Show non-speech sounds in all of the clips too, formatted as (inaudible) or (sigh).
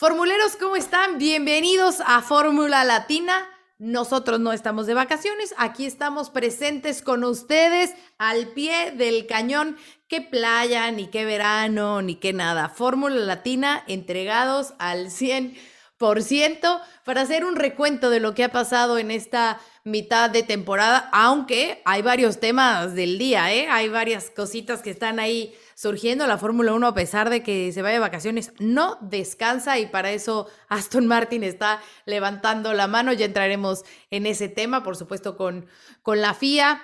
Formuleros, ¿cómo están? Bienvenidos a Fórmula Latina. Nosotros no estamos de vacaciones, aquí estamos presentes con ustedes al pie del cañón. Qué playa, ni qué verano, ni qué nada. Fórmula Latina entregados al 100% para hacer un recuento de lo que ha pasado en esta mitad de temporada, aunque hay varios temas del día, ¿eh? Hay varias cositas que están ahí surgiendo. La Fórmula 1, a pesar de que se vaya de vacaciones, no descansa y para eso Aston Martin está levantando la mano. Ya entraremos en ese tema, por supuesto, con, con la FIA.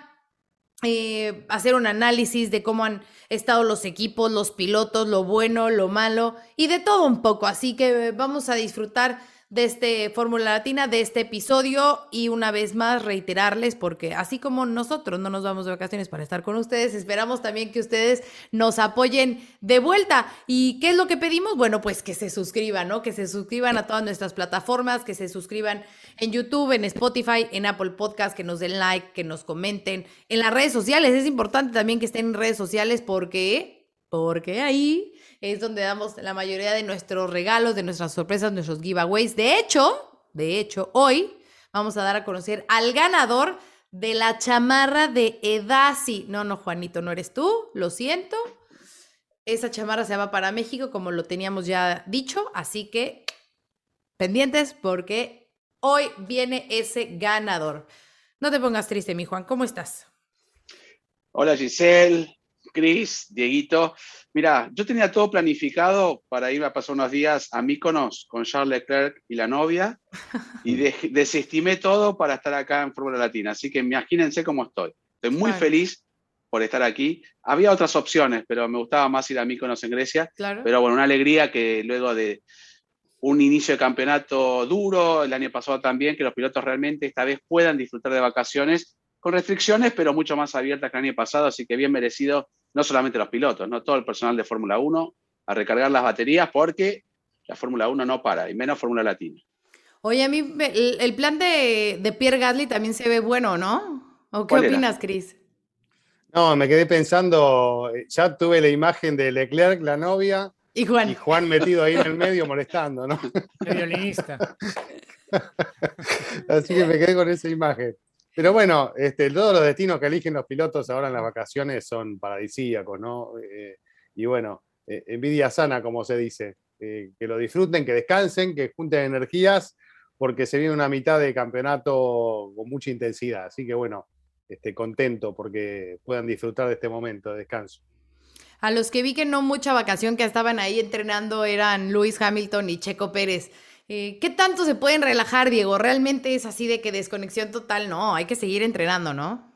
Eh, hacer un análisis de cómo han estado los equipos, los pilotos, lo bueno, lo malo y de todo un poco. Así que vamos a disfrutar de este Fórmula Latina, de este episodio y una vez más reiterarles, porque así como nosotros no nos vamos de vacaciones para estar con ustedes, esperamos también que ustedes nos apoyen de vuelta. ¿Y qué es lo que pedimos? Bueno, pues que se suscriban, ¿no? Que se suscriban a todas nuestras plataformas, que se suscriban en YouTube, en Spotify, en Apple Podcast, que nos den like, que nos comenten en las redes sociales. Es importante también que estén en redes sociales porque, porque ahí es donde damos la mayoría de nuestros regalos, de nuestras sorpresas, nuestros giveaways. De hecho, de hecho, hoy vamos a dar a conocer al ganador de la chamarra de Edasi. No, no, Juanito, no eres tú, lo siento. Esa chamarra se va para México, como lo teníamos ya dicho, así que pendientes porque hoy viene ese ganador. No te pongas triste, mi Juan, ¿cómo estás? Hola Giselle, Cris, Dieguito. Mira, yo tenía todo planificado para ir a pasar unos días a Míconos con Charles Leclerc y la novia y (laughs) desestimé todo para estar acá en Fórmula Latina. Así que imagínense cómo estoy. Estoy muy feliz por estar aquí. Había otras opciones, pero me gustaba más ir a Míconos en Grecia. Pero bueno, una alegría que luego de un inicio de campeonato duro, el año pasado también, que los pilotos realmente esta vez puedan disfrutar de vacaciones con restricciones, pero mucho más abiertas que el año pasado, así que bien merecido, no solamente los pilotos, no todo el personal de Fórmula 1 a recargar las baterías porque la Fórmula 1 no para, y menos Fórmula Latina. Oye, a mí el, plan de, Pierre Gasly también se ve bueno, ¿no? ¿O qué opinas, Cris? No, me quedé pensando, ya tuve la imagen de Leclerc, la novia, y Juan. Y Juan metido ahí en el medio molestando, ¿no? (laughs) El violinista. (laughs) Así que me quedé con esa imagen. Pero bueno, este, todos los destinos que eligen los pilotos ahora en las vacaciones son paradisíacos, ¿no? Eh, y bueno, eh, envidia sana, como se dice. Eh, que lo disfruten, que descansen, que junten energías, porque se viene una mitad de campeonato con mucha intensidad. Así que bueno, este, contento porque puedan disfrutar de este momento de descanso. A los que vi que no mucha vacación que estaban ahí entrenando eran Luis Hamilton y Checo Pérez. Eh, ¿Qué tanto se pueden relajar, Diego? ¿Realmente es así de que desconexión total? No, hay que seguir entrenando, ¿no?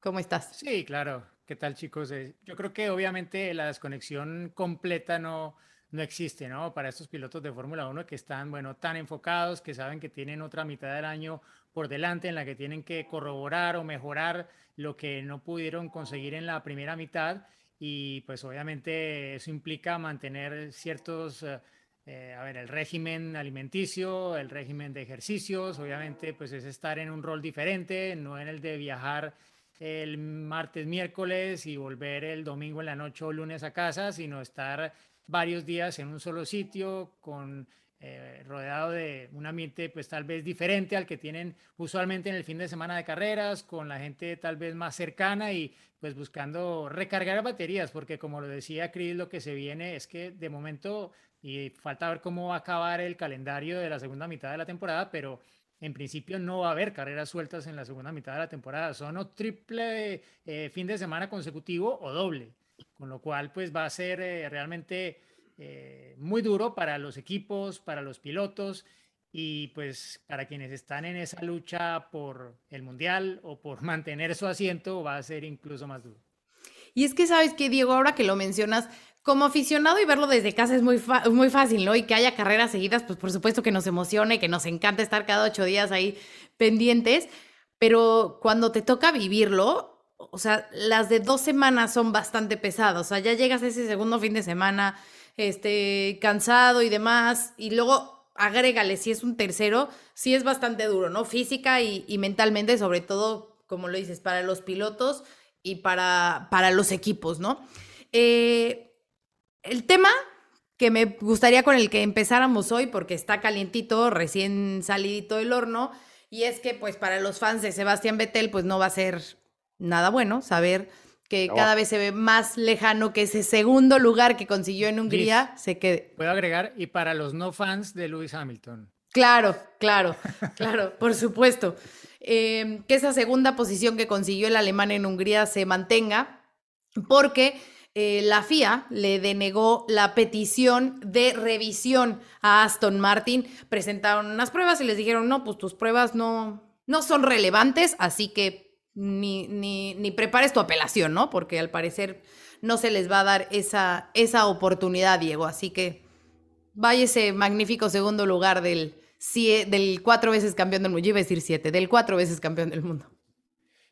¿Cómo estás? Sí, claro. ¿Qué tal, chicos? Eh, yo creo que obviamente la desconexión completa no, no existe, ¿no? Para estos pilotos de Fórmula 1 que están, bueno, tan enfocados, que saben que tienen otra mitad del año por delante en la que tienen que corroborar o mejorar lo que no pudieron conseguir en la primera mitad. Y pues obviamente eso implica mantener ciertos... Eh, a ver, el régimen alimenticio, el régimen de ejercicios, obviamente, pues es estar en un rol diferente, no en el de viajar el martes, miércoles y volver el domingo en la noche o lunes a casa, sino estar varios días en un solo sitio con eh, rodeado de un ambiente pues tal vez diferente al que tienen usualmente en el fin de semana de carreras, con la gente tal vez más cercana y pues buscando recargar baterías, porque como lo decía Chris, lo que se viene es que de momento, y falta ver cómo va a acabar el calendario de la segunda mitad de la temporada, pero en principio no va a haber carreras sueltas en la segunda mitad de la temporada, son o triple eh, fin de semana consecutivo o doble, con lo cual pues va a ser eh, realmente eh, muy duro para los equipos, para los pilotos y pues para quienes están en esa lucha por el mundial o por (laughs) mantener su asiento va a ser incluso más duro. Y es que sabes que, Diego, ahora que lo mencionas, como aficionado y verlo desde casa es muy, muy fácil, ¿no? Y que haya carreras seguidas, pues por supuesto que nos emociona y que nos encanta estar cada ocho días ahí pendientes, pero cuando te toca vivirlo, o sea, las de dos semanas son bastante pesadas, o sea, ya llegas a ese segundo fin de semana, este, cansado y demás, y luego agrégale, si es un tercero, sí es bastante duro, ¿no? Física y, y mentalmente, sobre todo, como lo dices, para los pilotos y para, para los equipos, ¿no? Eh, el tema que me gustaría con el que empezáramos hoy, porque está calientito, recién salidito del horno, y es que pues para los fans de Sebastián Vettel pues no va a ser nada bueno saber que cada vez se ve más lejano que ese segundo lugar que consiguió en Hungría se quede. Puedo agregar, y para los no fans de Lewis Hamilton. Claro, claro, (laughs) claro, por supuesto. Eh, que esa segunda posición que consiguió el alemán en Hungría se mantenga, porque eh, la FIA le denegó la petición de revisión a Aston Martin. Presentaron unas pruebas y les dijeron, no, pues tus pruebas no, no son relevantes, así que ni, ni, ni prepares tu apelación, ¿no? Porque al parecer no se les va a dar esa, esa oportunidad, Diego. Así que vaya ese magnífico segundo lugar del, del cuatro veces campeón del mundo. Yo iba a decir siete, del cuatro veces campeón del mundo.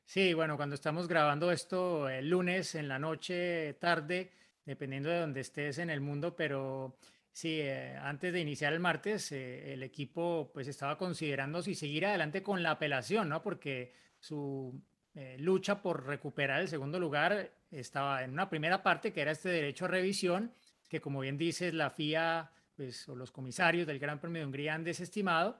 Sí, bueno, cuando estamos grabando esto el lunes en la noche, tarde, dependiendo de donde estés en el mundo, pero sí, eh, antes de iniciar el martes, eh, el equipo pues estaba considerando si seguir adelante con la apelación, ¿no? Porque su eh, lucha por recuperar el segundo lugar estaba en una primera parte, que era este derecho a revisión, que como bien dices, la FIA pues, o los comisarios del Gran Premio de Hungría han desestimado.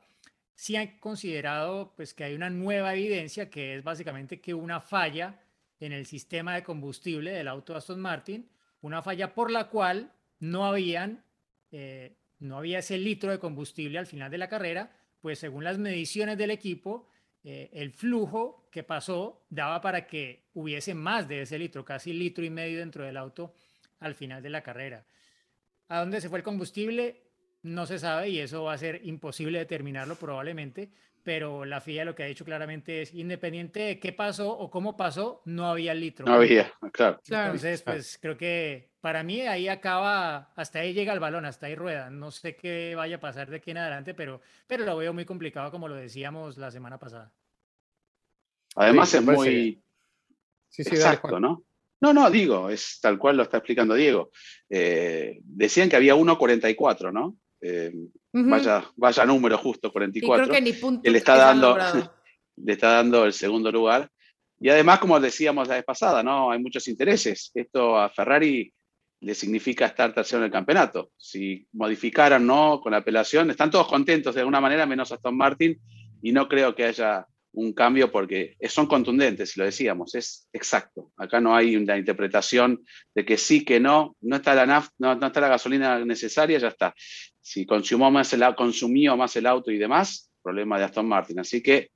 Sí han considerado pues, que hay una nueva evidencia que es básicamente que una falla en el sistema de combustible del auto Aston Martin, una falla por la cual no habían, eh, no había ese litro de combustible al final de la carrera, pues según las mediciones del equipo, eh, el flujo que pasó daba para que hubiese más de ese litro, casi litro y medio dentro del auto al final de la carrera. ¿A dónde se fue el combustible? no se sabe y eso va a ser imposible determinarlo probablemente, pero la FIA lo que ha dicho claramente es, independiente de qué pasó o cómo pasó, no había litro. No había, claro. Entonces, pues creo que para mí ahí acaba, hasta ahí llega el balón, hasta ahí rueda. No sé qué vaya a pasar de aquí en adelante, pero, pero lo veo muy complicado como lo decíamos la semana pasada. Además es muy sí, sí, exacto, ¿no? No, no, digo, es tal cual lo está explicando Diego. Eh, decían que había 1.44, ¿no? Eh, vaya, vaya número justo, 44. creo que ni punto le está dando, (laughs) le está dando el segundo lugar. Y además, como decíamos la vez pasada, ¿no? Hay muchos intereses. Esto a Ferrari le significa estar tercero en el campeonato. Si modificaran, ¿no? Con la apelación, están todos contentos de alguna manera, menos Aston Martin, y no creo que haya un cambio porque son contundentes, lo decíamos, es exacto. Acá no hay una interpretación de que sí, que no, no está la, naf no, no está la gasolina necesaria, ya está si consumió más, el, consumió más el auto y demás, problema de Aston Martin. Así que,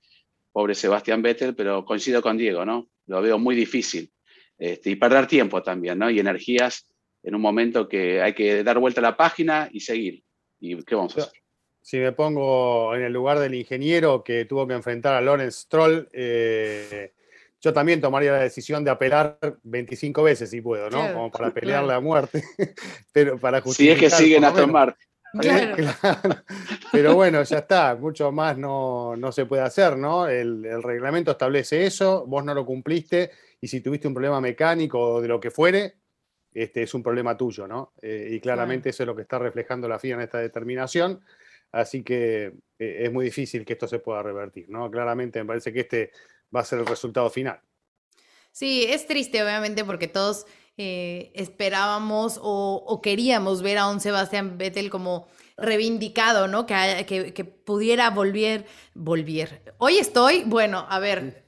pobre Sebastián Vettel, pero coincido con Diego, ¿no? Lo veo muy difícil. Este, y perder tiempo también, ¿no? Y energías en un momento que hay que dar vuelta a la página y seguir. ¿Y qué vamos a hacer? Si me pongo en el lugar del ingeniero que tuvo que enfrentar a Lawrence Stroll, eh, yo también tomaría la decisión de apelar 25 veces si puedo, ¿no? Como para pelear la muerte. (laughs) Pero para justificar, Si es que siguen a tomar. (laughs) Pero bueno, ya está, mucho más no, se puede hacer, ¿no? El, reglamento establece eso, vos no lo cumpliste y si tuviste un problema mecánico o de lo que fuere, este es un problema tuyo, ¿no? Eh, y claramente eso es lo que está reflejando la FIA en esta determinación, así que eh, es muy difícil que esto se pueda revertir, ¿no? Claramente me parece que este va a ser el resultado final. Sí, es triste obviamente porque todos eh, esperábamos o, queríamos ver a un Sebastián Vettel como reivindicado, ¿no? Que, que, pudiera volver, volver. Hoy estoy, bueno, a ver.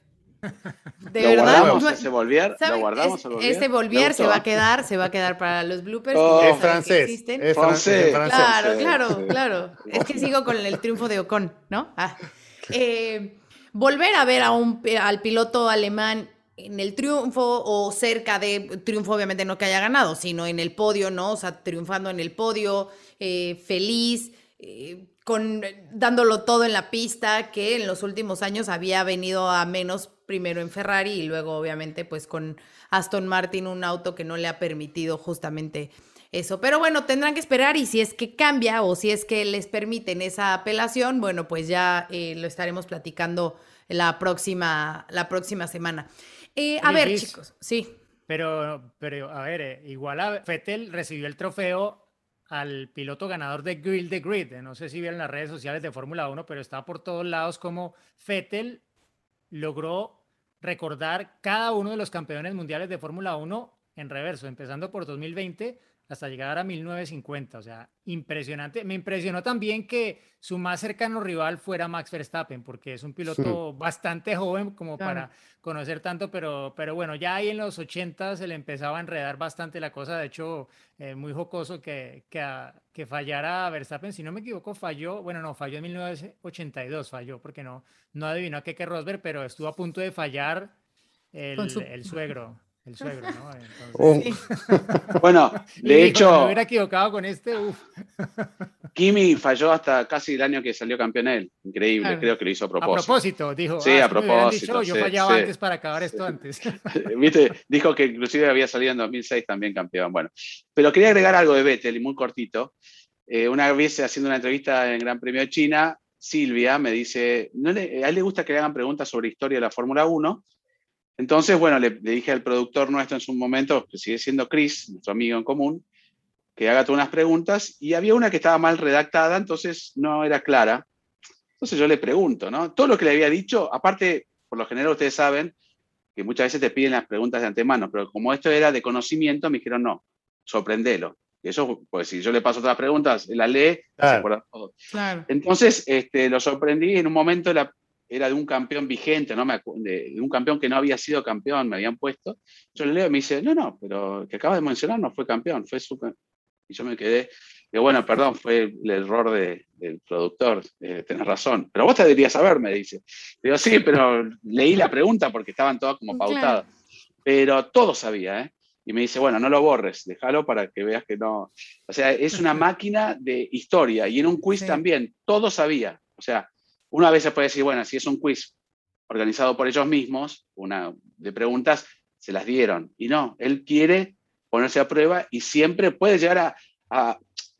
De ¿Lo verdad. Guardamos, ese volver, ¿lo guardamos, Ese volver se va a quedar, se va a quedar para los bloopers. Oh, es francés. Es francés. Claro, claro, claro. Es que sigo con el triunfo de Ocon, ¿no? Ah. Eh, volver a ver a un, al piloto alemán en el triunfo o cerca de triunfo, obviamente no que haya ganado, sino en el podio, ¿no? O sea, triunfando en el podio, eh, feliz, eh, con, dándolo todo en la pista, que en los últimos años había venido a menos primero en Ferrari y luego obviamente pues con Aston Martin, un auto que no le ha permitido justamente eso. Pero bueno, tendrán que esperar y si es que cambia o si es que les permiten esa apelación, bueno, pues ya eh, lo estaremos platicando la próxima, la próxima semana. Eh, a ver, chicos, sí. Pero, pero a ver, eh, igual a Fettel recibió el trofeo al piloto ganador de Grill the Grid. No sé si vieron las redes sociales de Fórmula 1, pero estaba por todos lados como Fettel logró recordar cada uno de los campeones mundiales de Fórmula 1 en reverso, empezando por 2020 hasta llegar a 1950. O sea, impresionante. Me impresionó también que su más cercano rival fuera Max Verstappen, porque es un piloto bastante joven como para conocer tanto, pero, pero bueno, ya ahí en los 80 se le empezaba a enredar bastante la cosa. De hecho, eh, muy jocoso que, que, que fallara Verstappen. Si no me equivoco, falló, bueno, no, falló en 1982, falló, porque no, no adivinó a Keke Rosberg, pero estuvo a punto de fallar el, el suegro. El suegro, ¿no? Oh. (laughs) Bueno, de hecho. me hubiera equivocado con este, uf. (laughs) Kimi falló hasta casi el año que salió campeón él. Increíble, creo que lo hizo a propósito. A propósito, dijo. Sí, ah, a propósito. yo fallaba antes para acabar esto antes. (laughs) ¿Viste? Dijo que inclusive había salido en 2006 también campeón. Bueno, pero quería agregar algo de Vettel y muy cortito. Eh, una vez haciendo una entrevista en Gran Premio de China, Silvia me dice, no le, a él le gusta que le hagan preguntas sobre historia de la Fórmula 1 entonces, bueno, le, dije al productor nuestro en su momento, que sigue siendo Chris, nuestro amigo en común, que haga todas unas preguntas y había una que estaba mal redactada, entonces no era clara. Entonces yo le pregunto, ¿no? Todo lo que le había dicho, aparte, por lo general ustedes saben que muchas veces te piden las preguntas de antemano, pero como esto era de conocimiento, me dijeron, no, sorprendelo. Y eso, pues si yo le paso otras preguntas, él la lee, se acuerda todo. Entonces, este, lo sorprendí en un momento, la, era de un campeón vigente, ¿no? Me de, un campeón que no había sido campeón, me habían puesto. Yo le leo y me dice, no, no, pero que acabas de mencionar no fue campeón, fue super... Y yo me quedé, digo, bueno, perdón, fue el error del productor, eh, tenés razón, pero vos te deberías saber, me dice. Digo, sí, pero leí la pregunta porque estaban todas como pautadas. Pero todo sabía, ¿eh? Y me dice, bueno, no lo borres, déjalo para que veas que no. O sea, es una máquina de historia. Y en un quiz también, todo sabía. O sea, una vez se puede decir, bueno, si es un quiz organizado por ellos mismos, una de preguntas, se las dieron. Y no, él quiere ponerse a prueba y siempre puede llegar a,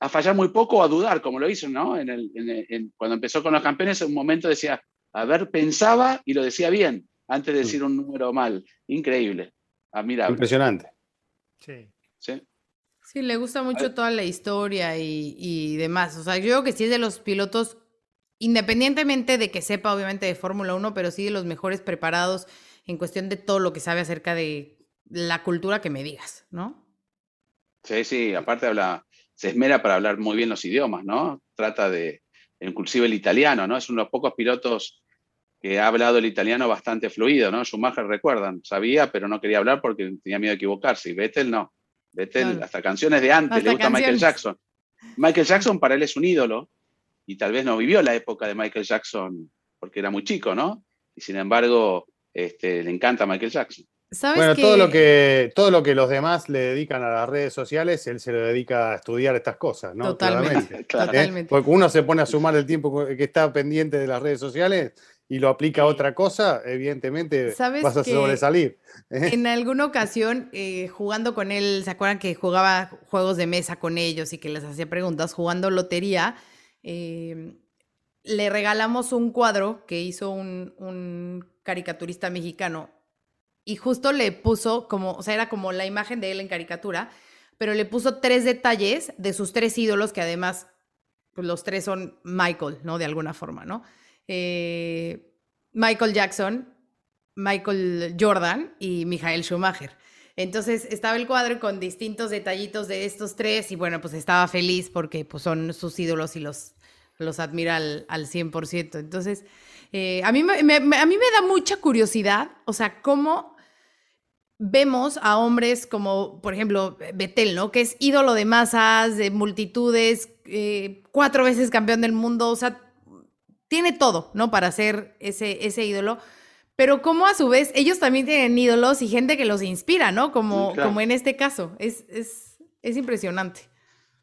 fallar muy poco o a dudar, como lo hizo, ¿no? En el, cuando empezó con los campeones, en un momento decía, a ver, pensaba y lo decía bien, antes de decir un número mal. Increíble, admirable. Impresionante. Sí. Sí. Sí, le gusta mucho toda la historia y, y demás. O sea, yo creo que sí es de los pilotos independientemente de que sepa obviamente de Fórmula 1, pero sí de los mejores preparados en cuestión de todo lo que sabe acerca de la cultura que me digas, ¿no? Sí, sí, aparte habla, se esmera para hablar muy bien los idiomas, ¿no? Trata de, inclusive el italiano, ¿no? Es uno de los pocos pilotos que ha hablado el italiano bastante fluido, ¿no? Schumacher, recuerdan, sabía, pero no quería hablar porque tenía miedo de equivocarse. Y Vettel no. Vettel, hasta canciones de antes, le gusta Michael Jackson. Michael Jackson para él es un ídolo, y tal vez no vivió la época de Michael Jackson porque era muy chico, ¿no? Y sin embargo, este, le encanta Michael Jackson. bueno, todo, lo que, todo lo que los demás le dedican a las redes sociales, él se lo dedica a estudiar estas cosas, ¿no? Totalmente. ¿Eh? (laughs) Porque uno se pone a sumar el tiempo que está pendiente de las redes sociales y lo aplica a otra cosa, evidentemente vas a sobresalir. ¿eh? En alguna ocasión, eh, jugando con él, ¿se acuerdan que jugaba juegos de mesa con ellos y que les hacía preguntas jugando lotería? Em, le regalamos un cuadro que hizo un, caricaturista mexicano y justo le puso como, o sea, era como la imagen de él en caricatura, pero le puso tres detalles de sus tres ídolos que además, pues los tres son Michael, ¿no? De alguna forma, ¿no? Eh, Michael Jackson, Michael Jordan y Michael Schumacher. Entonces estaba el cuadro con distintos detallitos de estos tres y bueno, pues estaba feliz porque pues, son sus ídolos y los, los admira al, al 100%. Entonces, eh, a, mí me, a mí me da mucha curiosidad, o sea, cómo vemos a hombres como, por ejemplo, Betel, ¿no? Que es ídolo de masas, de multitudes, eh, cuatro veces campeón del mundo, o sea, tiene todo, ¿no? Para ser ese, ese ídolo pero como a su vez ellos también tienen ídolos y gente que los inspira, ¿no? Como, como en este caso. Es, es, es impresionante.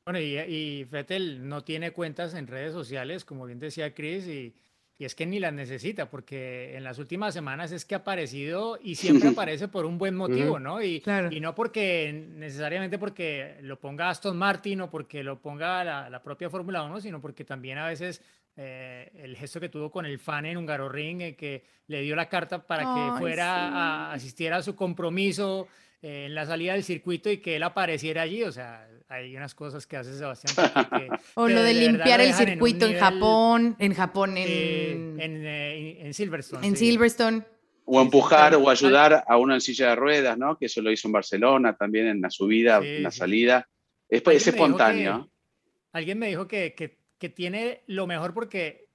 Bueno, y, y Fettel no tiene cuentas en redes sociales, como bien decía Chris, y y es que ni las necesita, porque en las últimas semanas es que ha aparecido y siempre (laughs) aparece por un buen motivo, ¿no? Y, y no porque necesariamente porque lo ponga Aston Martin o porque lo ponga la, la propia Fórmula 1, sino porque también a veces eh, el gesto que tuvo con el fan en Hungaroring, eh, que le dio la carta para que fuera a asistir a su compromiso eh, en la salida del circuito y que él apareciera allí. O sea, hay unas cosas que hace Sebastián. (laughs) o lo de, limpiar el circuito en, Japón, en Japón, en, en, Silverstone. En Silverstone. O empujar o ayudar a uno en silla de ruedas, ¿no? Que eso lo hizo en Barcelona también en la subida, en la salida. Es, es espontáneo. alguien me dijo que, que tiene lo mejor porque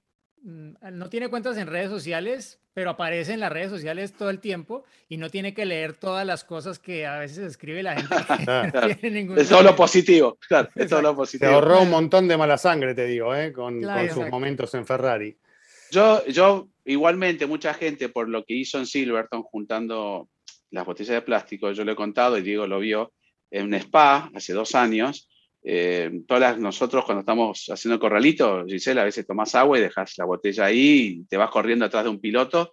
mm, no tiene cuentas en redes sociales, pero aparece en las redes sociales todo el tiempo y no tiene que leer todas las cosas que a veces escribe la gente. (laughs) es todo lo positivo, claro, es todo lo positivo. Te ahorró un montón de mala sangre, te digo, ¿eh? con, sus momentos en Ferrari. Yo, yo, igualmente, mucha gente por lo que hizo en Silverton juntando las botellas de plástico, yo lo he contado y Diego lo vio en un spa hace dos años, eh, todas nosotros cuando estamos haciendo corralito, Gisela, a veces tomas agua y dejas la botella ahí y te vas corriendo atrás de un piloto.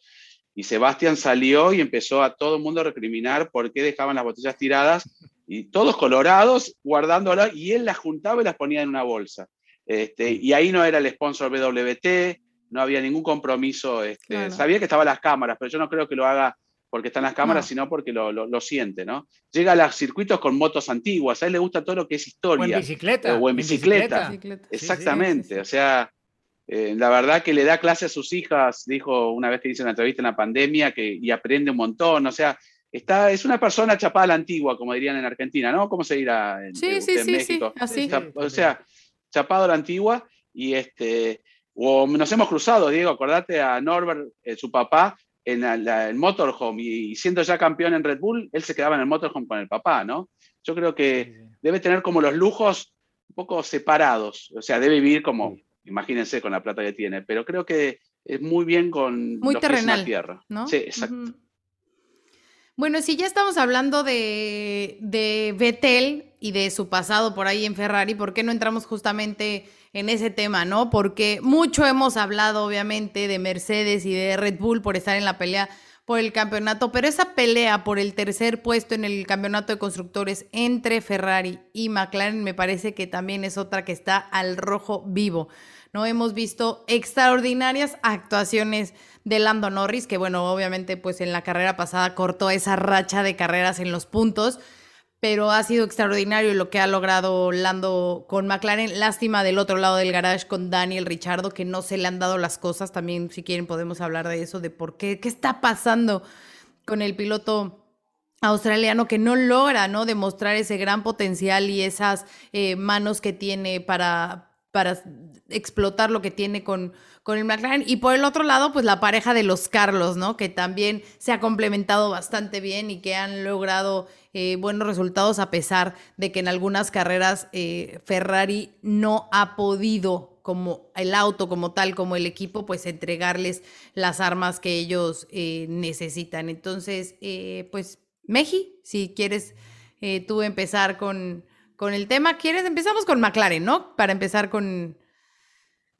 Y Sebastián salió y empezó a todo el mundo a recriminar por qué dejaban las botellas tiradas y todos colorados guardándolas y él las juntaba y las ponía en una bolsa. Este, y ahí no era el sponsor BWT, no había ningún compromiso. Este, sabía que estaban las cámaras, pero yo no creo que lo haga porque están las cámaras, sino porque lo, lo, siente, ¿no? Llega a los circuitos con motos antiguas, a él le gusta todo lo que es historia. O en bicicleta. O en bicicleta. Exactamente, o sea, eh, la verdad que le da clase a sus hijas, dijo una vez que hizo una entrevista en la pandemia, que, y aprende un montón, o sea, está, es una persona chapada a la antigua, como dirían en Argentina, ¿no? ¿Cómo se dirá en, sí, sí, México? así. O sea, chapado a la antigua y este... O nos hemos cruzado, Diego, acordate a Norbert, eh, su papá, en el motorhome y, siendo ya campeón en Red Bull, él se quedaba en el motorhome con el papá, ¿no? Yo creo que debe tener como los lujos un poco separados, o sea, debe vivir como, imagínense, con la plata que tiene, pero creo que es muy bien con muy terrenal, la tierra. ¿no? Sí, exacto. Bueno, si ya estamos hablando de, de Vettel y de su pasado por ahí en Ferrari, ¿por qué no entramos justamente en ese tema, ¿no? Porque mucho hemos hablado, obviamente, de Mercedes y de Red Bull por estar en la pelea por el campeonato, pero esa pelea por el tercer puesto en el campeonato de constructores entre Ferrari y McLaren me parece que también es otra que está al rojo vivo. No hemos visto extraordinarias actuaciones de Lando Norris, que bueno, obviamente pues en la carrera pasada cortó esa racha de carreras en los puntos pero ha sido extraordinario lo que ha logrado Lando con McLaren. Lástima del otro lado del garage con Daniel Richardo, que no se le han dado las cosas. También, si quieren, podemos hablar de eso, de por qué, qué está pasando con el piloto australiano que no logra ¿no? demostrar ese gran potencial y esas eh, manos que tiene para, para explotar lo que tiene con, con el McLaren. Y por el otro lado, pues la pareja de los Carlos, ¿no? Que también se ha complementado bastante bien y que han logrado eh, buenos resultados a pesar de que en algunas carreras eh, Ferrari no ha podido como el auto como tal, como el equipo, pues entregarles las armas que ellos eh, necesitan. Entonces, pues, Meji, si quieres tú empezar con, con el tema, ¿quieres? Empezamos con McLaren, ¿no? Para empezar con,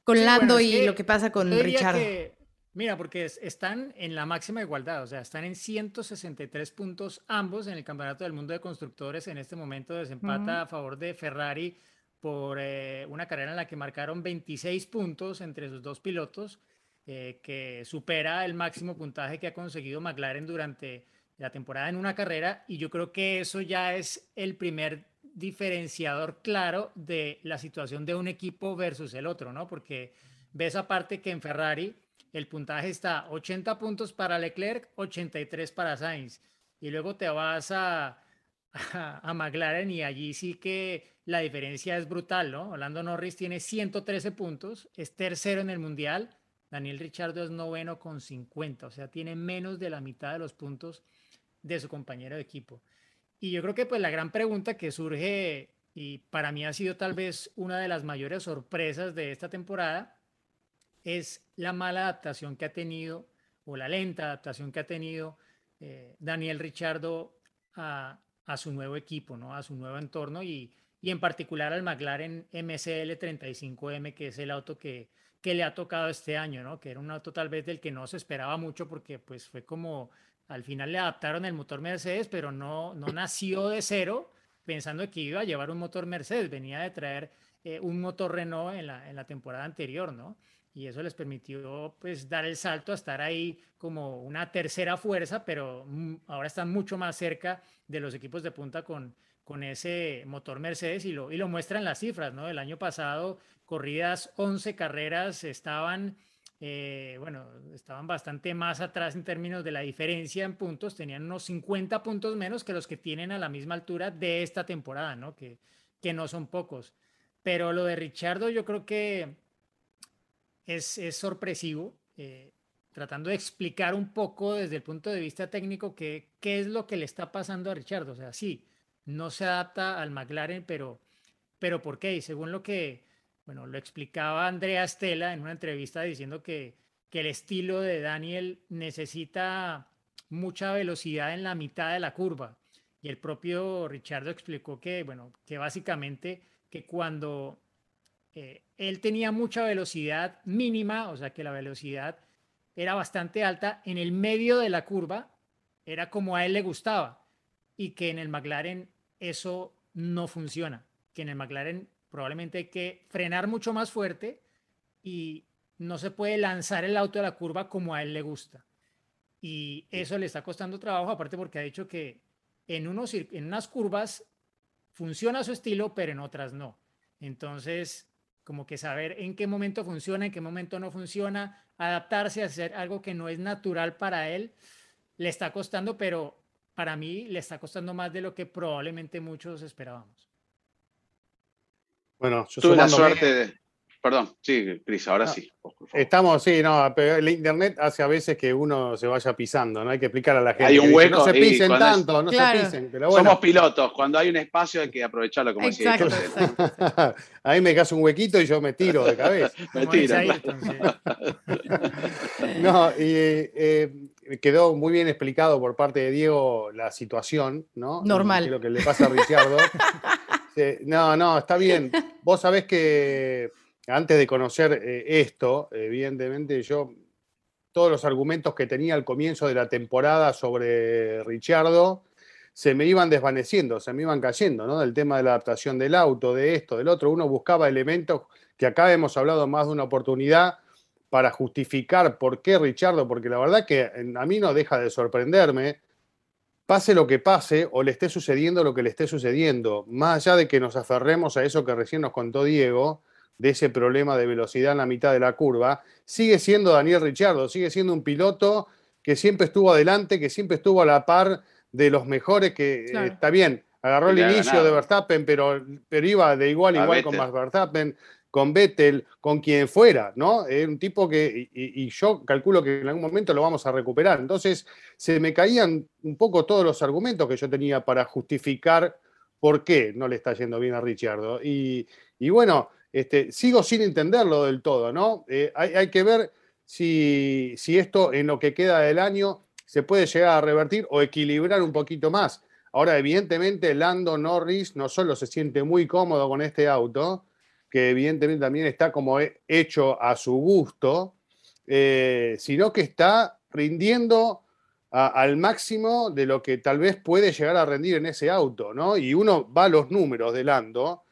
con Lando y lo que pasa con Richard. Mira, porque están en la máxima igualdad, o sea, están en 163 puntos ambos en el Campeonato del Mundo de Constructores. En este momento desempata a favor de Ferrari por eh, una carrera en la que marcaron 26 puntos entre sus dos pilotos, eh, que supera el máximo puntaje que ha conseguido McLaren durante la temporada en una carrera. Y yo creo que eso ya es el primer diferenciador claro de la situación de un equipo versus el otro, ¿no? Porque ves aparte que en Ferrari el puntaje está 80 puntos para Leclerc, 83 para Sainz. Y luego te vas a, a, McLaren y allí sí que la diferencia es brutal, ¿no? Orlando Norris tiene 113 puntos, es tercero en el Mundial. Daniel Richardo es noveno con 50, o sea, tiene menos de la mitad de los puntos de su compañero de equipo. Y yo creo que pues la gran pregunta que surge y para mí ha sido tal vez una de las mayores sorpresas de esta temporada es la mala adaptación que ha tenido o la lenta adaptación que ha tenido eh, Daniel Richardo a, su nuevo equipo, ¿no? a su nuevo entorno y, en particular al McLaren MCL 35M, que es el auto que, que le ha tocado este año, ¿no? Que era un auto tal vez del que no se esperaba mucho porque pues fue como, al final le adaptaron el motor Mercedes, pero no, no nació de cero pensando que iba a llevar un motor Mercedes, venía de traer eh, un motor Renault en la, en la temporada anterior, ¿no? Y eso les permitió pues dar el salto a estar ahí como una tercera fuerza, pero ahora están mucho más cerca de los equipos de punta con, con ese motor Mercedes y lo, y lo muestran las cifras, ¿no? El año pasado, corridas 11 carreras estaban, eh, bueno, estaban bastante más atrás en términos de la diferencia en puntos, tenían unos 50 puntos menos que los que tienen a la misma altura de esta temporada, ¿no? Que, que no son pocos. Pero lo de Richardo yo creo que es, es sorpresivo. Eh, tratando de explicar un poco desde el punto de vista técnico qué, qué es lo que le está pasando a Richard. O sea, sí, no se adapta al McLaren, pero, pero ¿por qué? Y según lo que, bueno, lo explicaba Andrea Stella en una entrevista diciendo que, que el estilo de Daniel necesita mucha velocidad en la mitad de la curva. Y el propio Richardo explicó que, bueno, que básicamente que cuando eh, él tenía mucha velocidad mínima, o sea que la velocidad era bastante alta, en el medio de la curva era como a él le gustaba y que en el McLaren eso no funciona, que en el McLaren probablemente hay que frenar mucho más fuerte y no se puede lanzar el auto de la curva como a él le gusta. Y eso le está costando trabajo, aparte porque ha dicho que en, unos, en unas curvas funciona su estilo, pero en otras no. Entonces, como que saber en qué momento funciona, en qué momento no funciona, adaptarse a hacer algo que no es natural para él, le está costando, pero para mí le está costando más de lo que probablemente muchos esperábamos. Bueno, yo tuve la suerte de, Perdón, sí, Cris, ahora sí. Estamos, sí, no, pero el internet hace a veces que uno se vaya pisando, ¿no hay que explicar a la gente. Hay un hueco. no se pisen tanto, no se pisen. Pero bueno. Somos pilotos, cuando hay un espacio hay que aprovecharlo, como decía. (laughs) a mí me cae un huequito y yo me tiro de cabeza. (laughs) me tiro. (laughs) no, y eh, quedó muy bien explicado por parte de Diego la situación, ¿no? Normal. lo que le pasa a Richardo. no, no, está bien. (laughs) Vos sabés que antes de conocer eh, esto, evidentemente yo, todos los argumentos que tenía al comienzo de la temporada sobre Richardo, se me iban desvaneciendo, se me iban cayendo, ¿no? Del tema de la adaptación del auto, de esto, del otro. Uno buscaba elementos que acá hemos hablado más de una oportunidad para justificar por qué Richardo, porque la verdad que a mí no deja de sorprenderme, pase lo que pase o le esté sucediendo lo que le esté sucediendo, más allá de que nos aferremos a eso que recién nos contó Diego, de ese problema de velocidad en la mitad de la curva, sigue siendo Daniel Richardo, sigue siendo un piloto que siempre estuvo adelante, que siempre estuvo a la par de los mejores, que eh, está bien, agarró el inicio de Verstappen, pero, pero iba de igual a igual con más Verstappen, con Vettel, con quien fuera, ¿no? Es un tipo que, y, yo calculo que en algún momento lo vamos a recuperar. Entonces, se me caían un poco todos los argumentos que yo tenía para justificar por qué no le está yendo bien a Richardo. Y, y bueno, este, sigo sin entenderlo del todo, ¿no? Eh, hay, que ver si, esto en lo que queda del año se puede llegar a revertir o equilibrar un poquito más. Ahora, evidentemente, Lando Norris no solo se siente muy cómodo con este auto, que evidentemente también está como hecho a su gusto, eh, sino que está rindiendo al máximo de lo que tal vez puede llegar a rendir en ese auto, ¿no? Y uno va a los números de Lando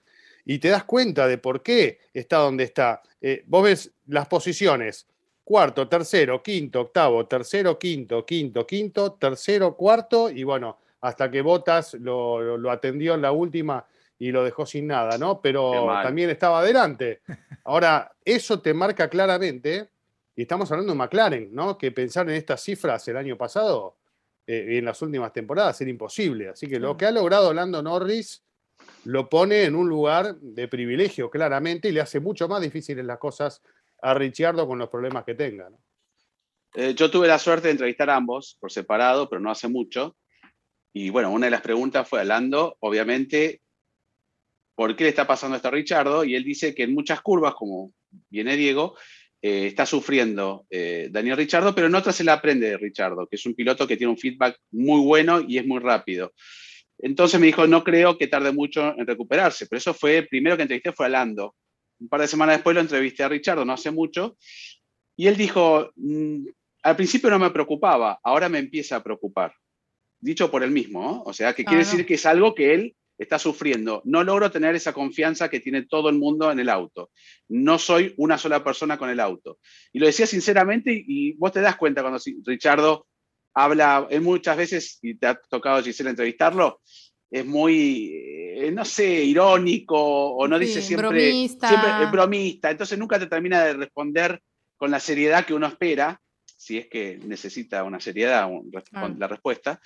y te das cuenta de por qué está donde está. Eh, vos ves las posiciones, cuarto, tercero, quinto, octavo, tercero, quinto, quinto, quinto, tercero, cuarto, y bueno, hasta que Botas lo, atendió en la última y lo dejó sin nada, ¿no? Pero también estaba adelante. (laughs) Ahora, eso te marca claramente, y estamos hablando de McLaren, ¿no? Que pensar en estas cifras el año pasado, eh, en las últimas temporadas, era imposible. Así que lo que ha logrado Lando Norris lo pone en un lugar de privilegio, claramente, y le hace mucho más difíciles las cosas a Ricciardo con los problemas que tenga. Eh, yo tuve la suerte de entrevistar a ambos por separado, pero no hace mucho. Y bueno, una de las preguntas fue hablando, obviamente, ¿por qué le está pasando esto a Richardo? Y él dice que en muchas curvas, como viene Diego, eh, está sufriendo eh, Daniel Richardo, pero en otras se la aprende Richardo, que es un piloto que tiene un feedback muy bueno y es muy rápido. Entonces me dijo, no creo que tarde mucho en recuperarse, pero eso fue, el primero que entrevisté fue a Lando. un par de semanas después lo entrevisté a Richardo, no hace mucho, y él dijo, mm, al principio no me preocupaba, ahora me empieza a preocupar. Dicho por él mismo, o sea, que quiere decir que es algo que él está sufriendo. No logro tener esa confianza que tiene todo el mundo en el auto. No soy una sola persona con el auto. Y lo decía sinceramente y, vos te das cuenta cuando Richardo habla, él muchas veces, y te ha tocado Gisela entrevistarlo, es muy, eh, no sé, irónico o no dice siempre bromista. siempre es bromista. Entonces nunca te termina de responder con la seriedad que uno espera si es que necesita una seriedad la respuesta.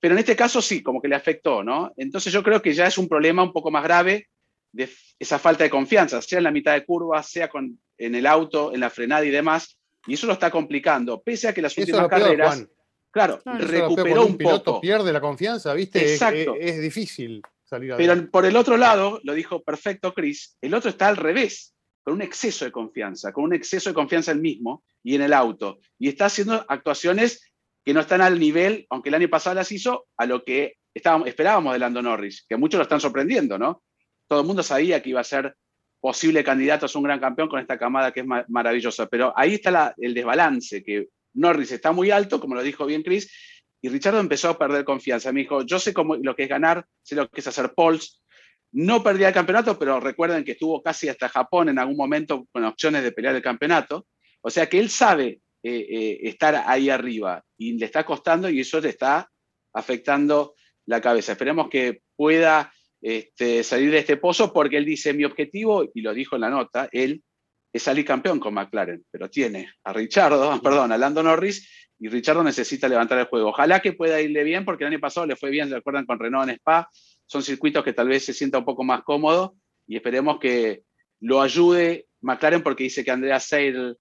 Pero en este caso sí, como que le afectó, ¿no? Entonces yo creo que ya es un problema un poco más grave de esa falta de confianza, sea en la mitad de curva, sea con, en el auto, en la frenada y demás, y eso lo está complicando, pese a que las últimas carreras, claro, recuperó un, piloto pierde la confianza, ¿viste? Exacto. Es, difícil salir Pero por el otro lado, lo dijo perfecto Chris, el otro está al revés con un exceso de confianza, con un exceso de confianza en el mismo y en el auto. Y está haciendo actuaciones que no están al nivel, aunque el año pasado las hizo, a lo que estábamos, esperábamos de Lando Norris, que muchos lo están sorprendiendo, ¿no? Todo el mundo sabía que iba a ser posible candidato a ser un gran campeón con esta camada que es maravillosa, pero ahí está el desbalance, que Norris está muy alto, como lo dijo bien Chris, y Richardo empezó a perder confianza. Me dijo, yo sé cómo, lo que es ganar, sé lo que es hacer polls, no perdía el campeonato, pero recuerden que estuvo casi hasta Japón en algún momento con opciones de pelear el campeonato. O sea que él sabe eh, eh, estar ahí arriba y le está costando y eso le está afectando la cabeza. Esperemos que pueda este, salir de este pozo porque él dice, mi objetivo, y lo dijo en la nota, él es salir campeón con McLaren, pero tiene a Richardo, (laughs) perdón, a Lando Norris y Richardo necesita levantar el juego. Ojalá que pueda irle bien porque el año pasado le fue bien, ¿se acuerdan? Con Renault en Spa, son circuitos que tal vez se sienta un poco más cómodo y esperemos que lo ayude McLaren porque dice que Andrea Seidel,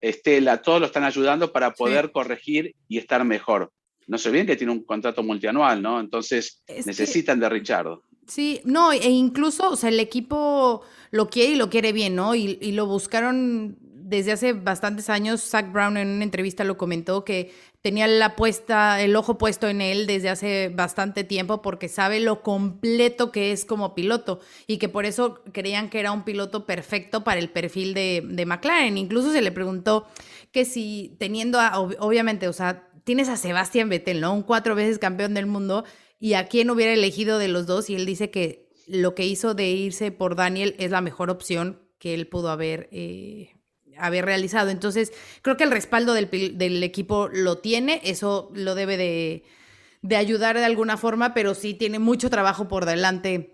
Estela, todos lo están ayudando para poder corregir y estar mejor. No se olviden que tiene un contrato multianual, ¿no? Entonces necesitan de Richardo. Sí, no, e incluso, o sea, el equipo lo quiere y lo quiere bien, ¿no? Y, y, lo buscaron desde hace bastantes años. Zach Brown en una entrevista lo comentó que tenía la puesta, el ojo puesto en él desde hace bastante tiempo porque sabe lo completo que es como piloto y que por eso creían que era un piloto perfecto para el perfil de, de McLaren. Incluso se le preguntó que si teniendo, a, obviamente, o sea, tienes a Sebastián Vettel, ¿no? Un cuatro veces campeón del mundo y a quién hubiera elegido de los dos y él dice que lo que hizo de irse por Daniel es la mejor opción que él pudo haber eh, haber realizado. Entonces, creo que el respaldo del, equipo lo tiene, eso lo debe de, ayudar de alguna forma, pero sí tiene mucho trabajo por delante.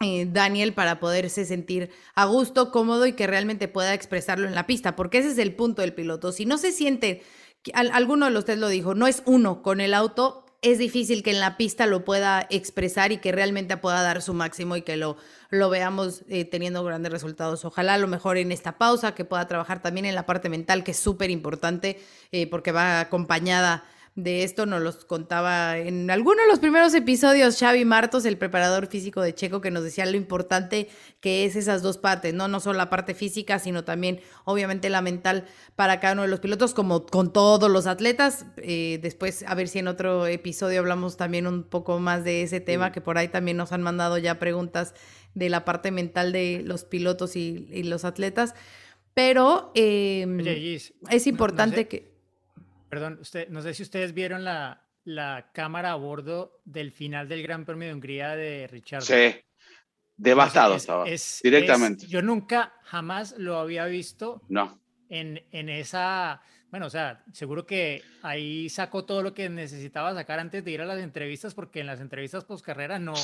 Eh, Daniel para poderse sentir a gusto, cómodo y que realmente pueda expresarlo en la pista, porque ese es el punto del piloto. Si no se siente, alguno de los lo dijo, no es uno con el auto, es difícil que en la pista lo pueda expresar y que realmente pueda dar su máximo y que lo, lo veamos eh, teniendo grandes resultados. Ojalá a lo mejor en esta pausa que pueda trabajar también en la parte mental, que es súper importante eh, porque va acompañada de esto nos los contaba en alguno de los primeros episodios Xavi Martos, el preparador físico de Checo, que nos decía lo importante que es esas dos partes, ¿no? No solo la parte física, sino también obviamente la mental para cada uno de los pilotos, como con todos los atletas. Eh, después, a ver si en otro episodio hablamos también un poco más de ese tema, que por ahí también nos han mandado ya preguntas de la parte mental de los pilotos y, los atletas. Pero em, es importante que Perdón, usted, no sé si ustedes vieron la, la cámara a bordo del final del Gran Premio de Hungría de Richard. Sí, devastado estaba, directamente. yo nunca, jamás lo había visto no. en, en esa, bueno, o sea, seguro que ahí sacó todo lo que necesitaba sacar antes de ir a las entrevistas, porque en las entrevistas post carrera no,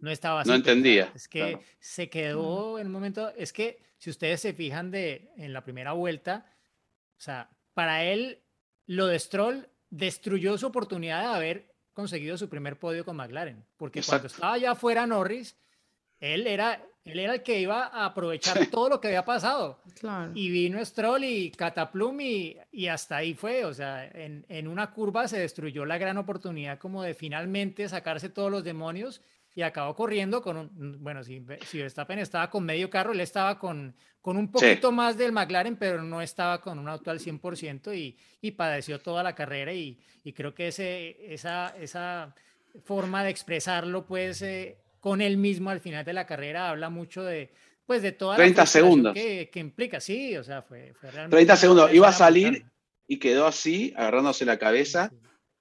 no estaba así. No entendía. Es que se quedó en un momento, es que si ustedes se fijan de en la primera vuelta, o sea, para él lo de Stroll destruyó su oportunidad de haber conseguido su primer podio con McLaren, porque cuando estaba ya fuera Norris, él era, él era el que iba a aprovechar todo lo que había pasado. Y vino Stroll y Cataplum y, y, hasta ahí fue, o sea, en, en una curva se destruyó la gran oportunidad como de finalmente sacarse todos los demonios y acabó corriendo con un, bueno, si, si Verstappen estaba con medio carro, él estaba con, con un poquito más del McLaren, pero no estaba con un auto al 100% y, y padeció toda la carrera y, y creo que ese, esa, esa forma de expresarlo, pues, eh, con él mismo al final de la carrera habla mucho de, pues de toda 30 la segundos. Que, que implica, sí, o sea, fue, fue realmente 30 una segundos. Iba a salir y quedó así, agarrándose la cabeza Sí.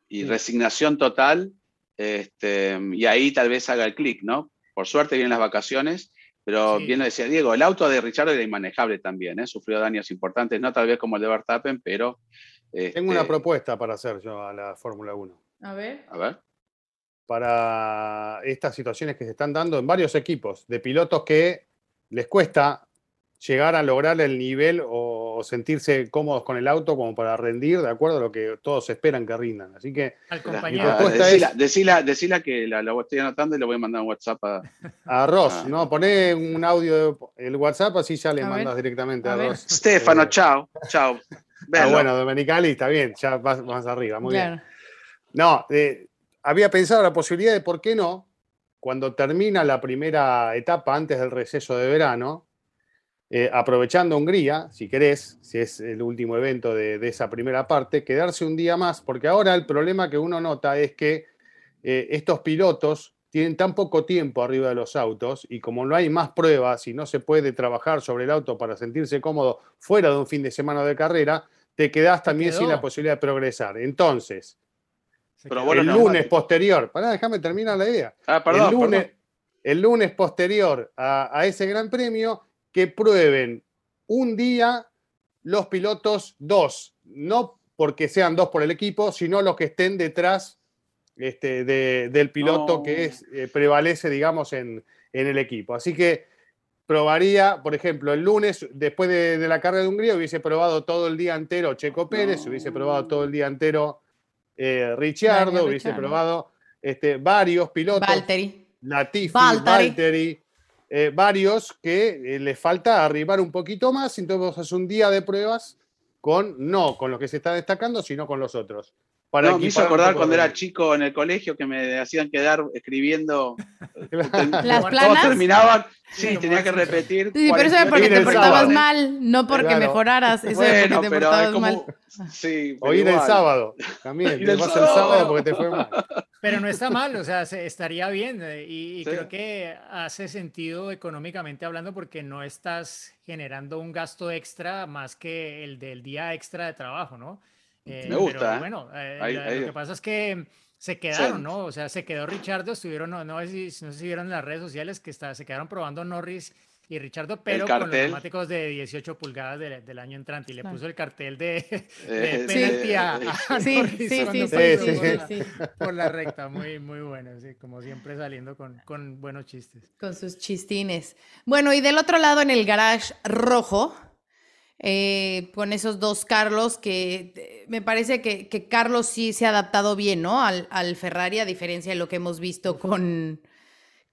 y resignación total. Este, y ahí tal vez haga el clic, ¿no? Por suerte vienen las vacaciones, pero Sí. bien lo decía Diego, el auto de Richard era inmanejable también, ¿eh? Sufrió daños importantes, no tal vez como el de Verstappen, pero... Tengo una este, propuesta para hacer yo a la Fórmula 1. A ver. A ver. Para estas situaciones que se están dando en varios equipos, de pilotos que les cuesta llegar a lograr el nivel o sentirse cómodos con el auto como para rendir de acuerdo a lo que todos esperan que rindan. Así que Al La- compañero. ah, propuesta decila, es- decila- decila que la, la estoy anotando y le voy a mandar un WhatsApp a... (laughs) a Ross, Ah. no, poné un audio, de- el WhatsApp, así ya le A ver, mandas directamente a. Ross. (laughs) Stefano, Eh, chao, chao. (laughs) Ah, bueno, Domenicali, está bien, ya vas más arriba, muy bien. No, eh, había pensado la posibilidad de por qué no, cuando termina la primera etapa antes del receso de verano, eh, aprovechando Hungría, si querés, si es el último evento de, de esa primera parte, quedarse un día más, porque ahora el problema que uno nota es que eh, estos pilotos tienen tan poco tiempo arriba de los autos y como no hay más pruebas y no se puede trabajar sobre el auto para sentirse cómodo fuera de un fin de semana de carrera, te quedás también sin la posibilidad de progresar. Entonces, Pero bueno, el no, lunes posterior, pará, déjame terminar la idea. Ah, perdón, el, lunes, perdón. el lunes posterior a, a ese gran premio, que prueben un día los pilotos dos, no porque sean dos por el equipo, sino los que estén detrás este, de- del piloto No. que es, eh, prevalece, digamos, en, en el equipo. Así que probaría, por ejemplo, el lunes, después de, de la carrera de Hungría, hubiese probado todo el día entero Checo Pérez, No. hubiese probado todo el día entero eh, Ricciardo, Daniel hubiese probado este, varios pilotos. Valtteri. Latifi, Valtteri. Valtteri, eh, varios que eh, les falta arribar un poquito más, entonces haces un día de pruebas con, no con los que se está destacando, sino con los otros. Para No, me hizo acordar cuando de era chico en el colegio que me hacían quedar escribiendo. (laughs) ¿Las planas? terminaban. Sí, Sí, tenía que repetir. Sí, pero eso era 48 porque te portabas sábado. mal, no porque Claro. mejoraras. Eso era Bueno, porque te pero portabas como. mal. Sí, pero O ir el sábado también. (laughs) Ir te el vas el sábado. porque te fue mal. (laughs) Pero no está mal, o sea, se- estaría bien eh, y, y Sí. creo que hace sentido económicamente hablando porque no estás generando un gasto extra más que el del día extra de trabajo, ¿no? Eh, Me gusta, Pero ¿eh? bueno, eh, Ahí- ahí- lo que pasa es que se quedaron, Sí. ¿no? O sea, se quedó Richardo, estuvieron, no, no, sé si, no sé si vieron en las redes sociales que está, se quedaron probando Norris y Richardo, pero con los neumáticos de 18 pulgadas del, del año entrante y le Claro. puso el cartel de, Eh, de sí, penalti a, a Sí, Norris sí, sí, cuando sí, pasó sí, por sí, la- sí. por la recta, muy, muy bueno, sí, como siempre saliendo con, con buenos chistes. Con sus chistines. Bueno, y del otro lado en el garage rojo, eh, con esos dos Carlos, que eh, me parece que, que Carlos sí se ha adaptado bien, ¿no? Al, al Ferrari, a diferencia de lo que hemos visto con,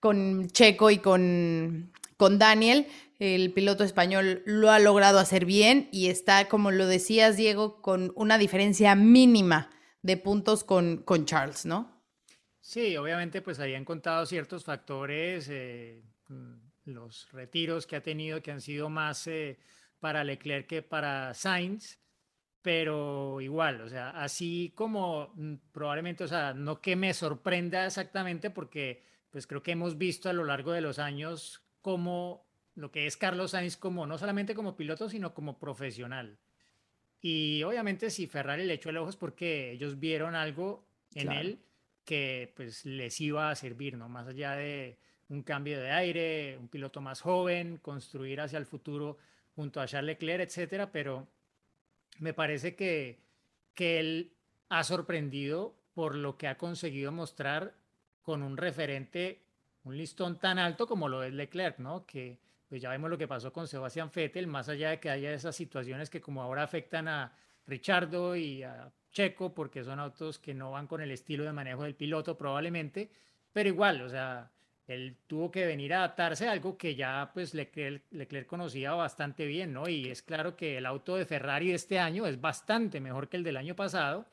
con Checo y con, con Daniel. El piloto español lo ha logrado hacer bien y está, como lo decías, Diego, con una diferencia mínima de puntos con, con Charles, ¿no? Sí, obviamente pues habían contado ciertos factores, eh, mm, los retiros que ha tenido que han sido más eh, para Leclerc que para Sainz, pero igual, o sea, así como mm, probablemente, o sea, no que me sorprenda exactamente porque pues creo que hemos visto a lo largo de los años cómo lo que es Carlos Sainz como no solamente como piloto, sino como profesional. Y obviamente si Ferrari le echó el ojo es porque ellos vieron algo en Claro. él que pues les iba a servir, ¿no? Más allá de un cambio de aire, un piloto más joven, construir hacia el futuro junto a Charles Leclerc, etcétera, pero me parece que, que él ha sorprendido por lo que ha conseguido mostrar con un referente, un listón tan alto como lo es Leclerc, ¿no? Que pues ya vemos lo que pasó con Sebastián Vettel, más allá de que haya esas situaciones que como ahora afectan a Richardo y a Checo, porque son autos que no van con el estilo de manejo del piloto probablemente, pero igual, o sea, él tuvo que venir a adaptarse a algo que ya pues Leclerc, Leclerc conocía bastante bien, ¿no? Y es claro que el auto de Ferrari este año es bastante mejor que el del año pasado.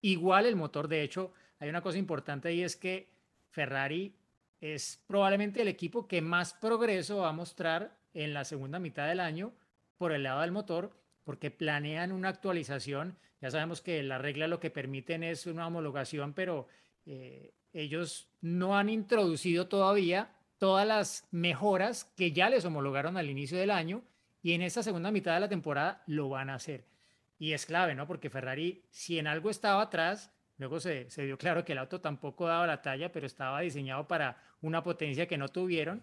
Igual el motor, de hecho, hay una cosa importante ahí es que Ferrari es probablemente el equipo que más progreso va a mostrar en la segunda mitad del año por el lado del motor, porque planean una actualización. Ya sabemos que la regla lo que permiten es una homologación, pero eh, ellos no han introducido todavía todas las mejoras que ya les homologaron al inicio del año y en esta segunda mitad de la temporada lo van a hacer. Y es clave, ¿no? Porque Ferrari, si en algo estaba atrás, luego se, se dio claro que el auto tampoco daba la talla, pero estaba diseñado para una potencia que no tuvieron,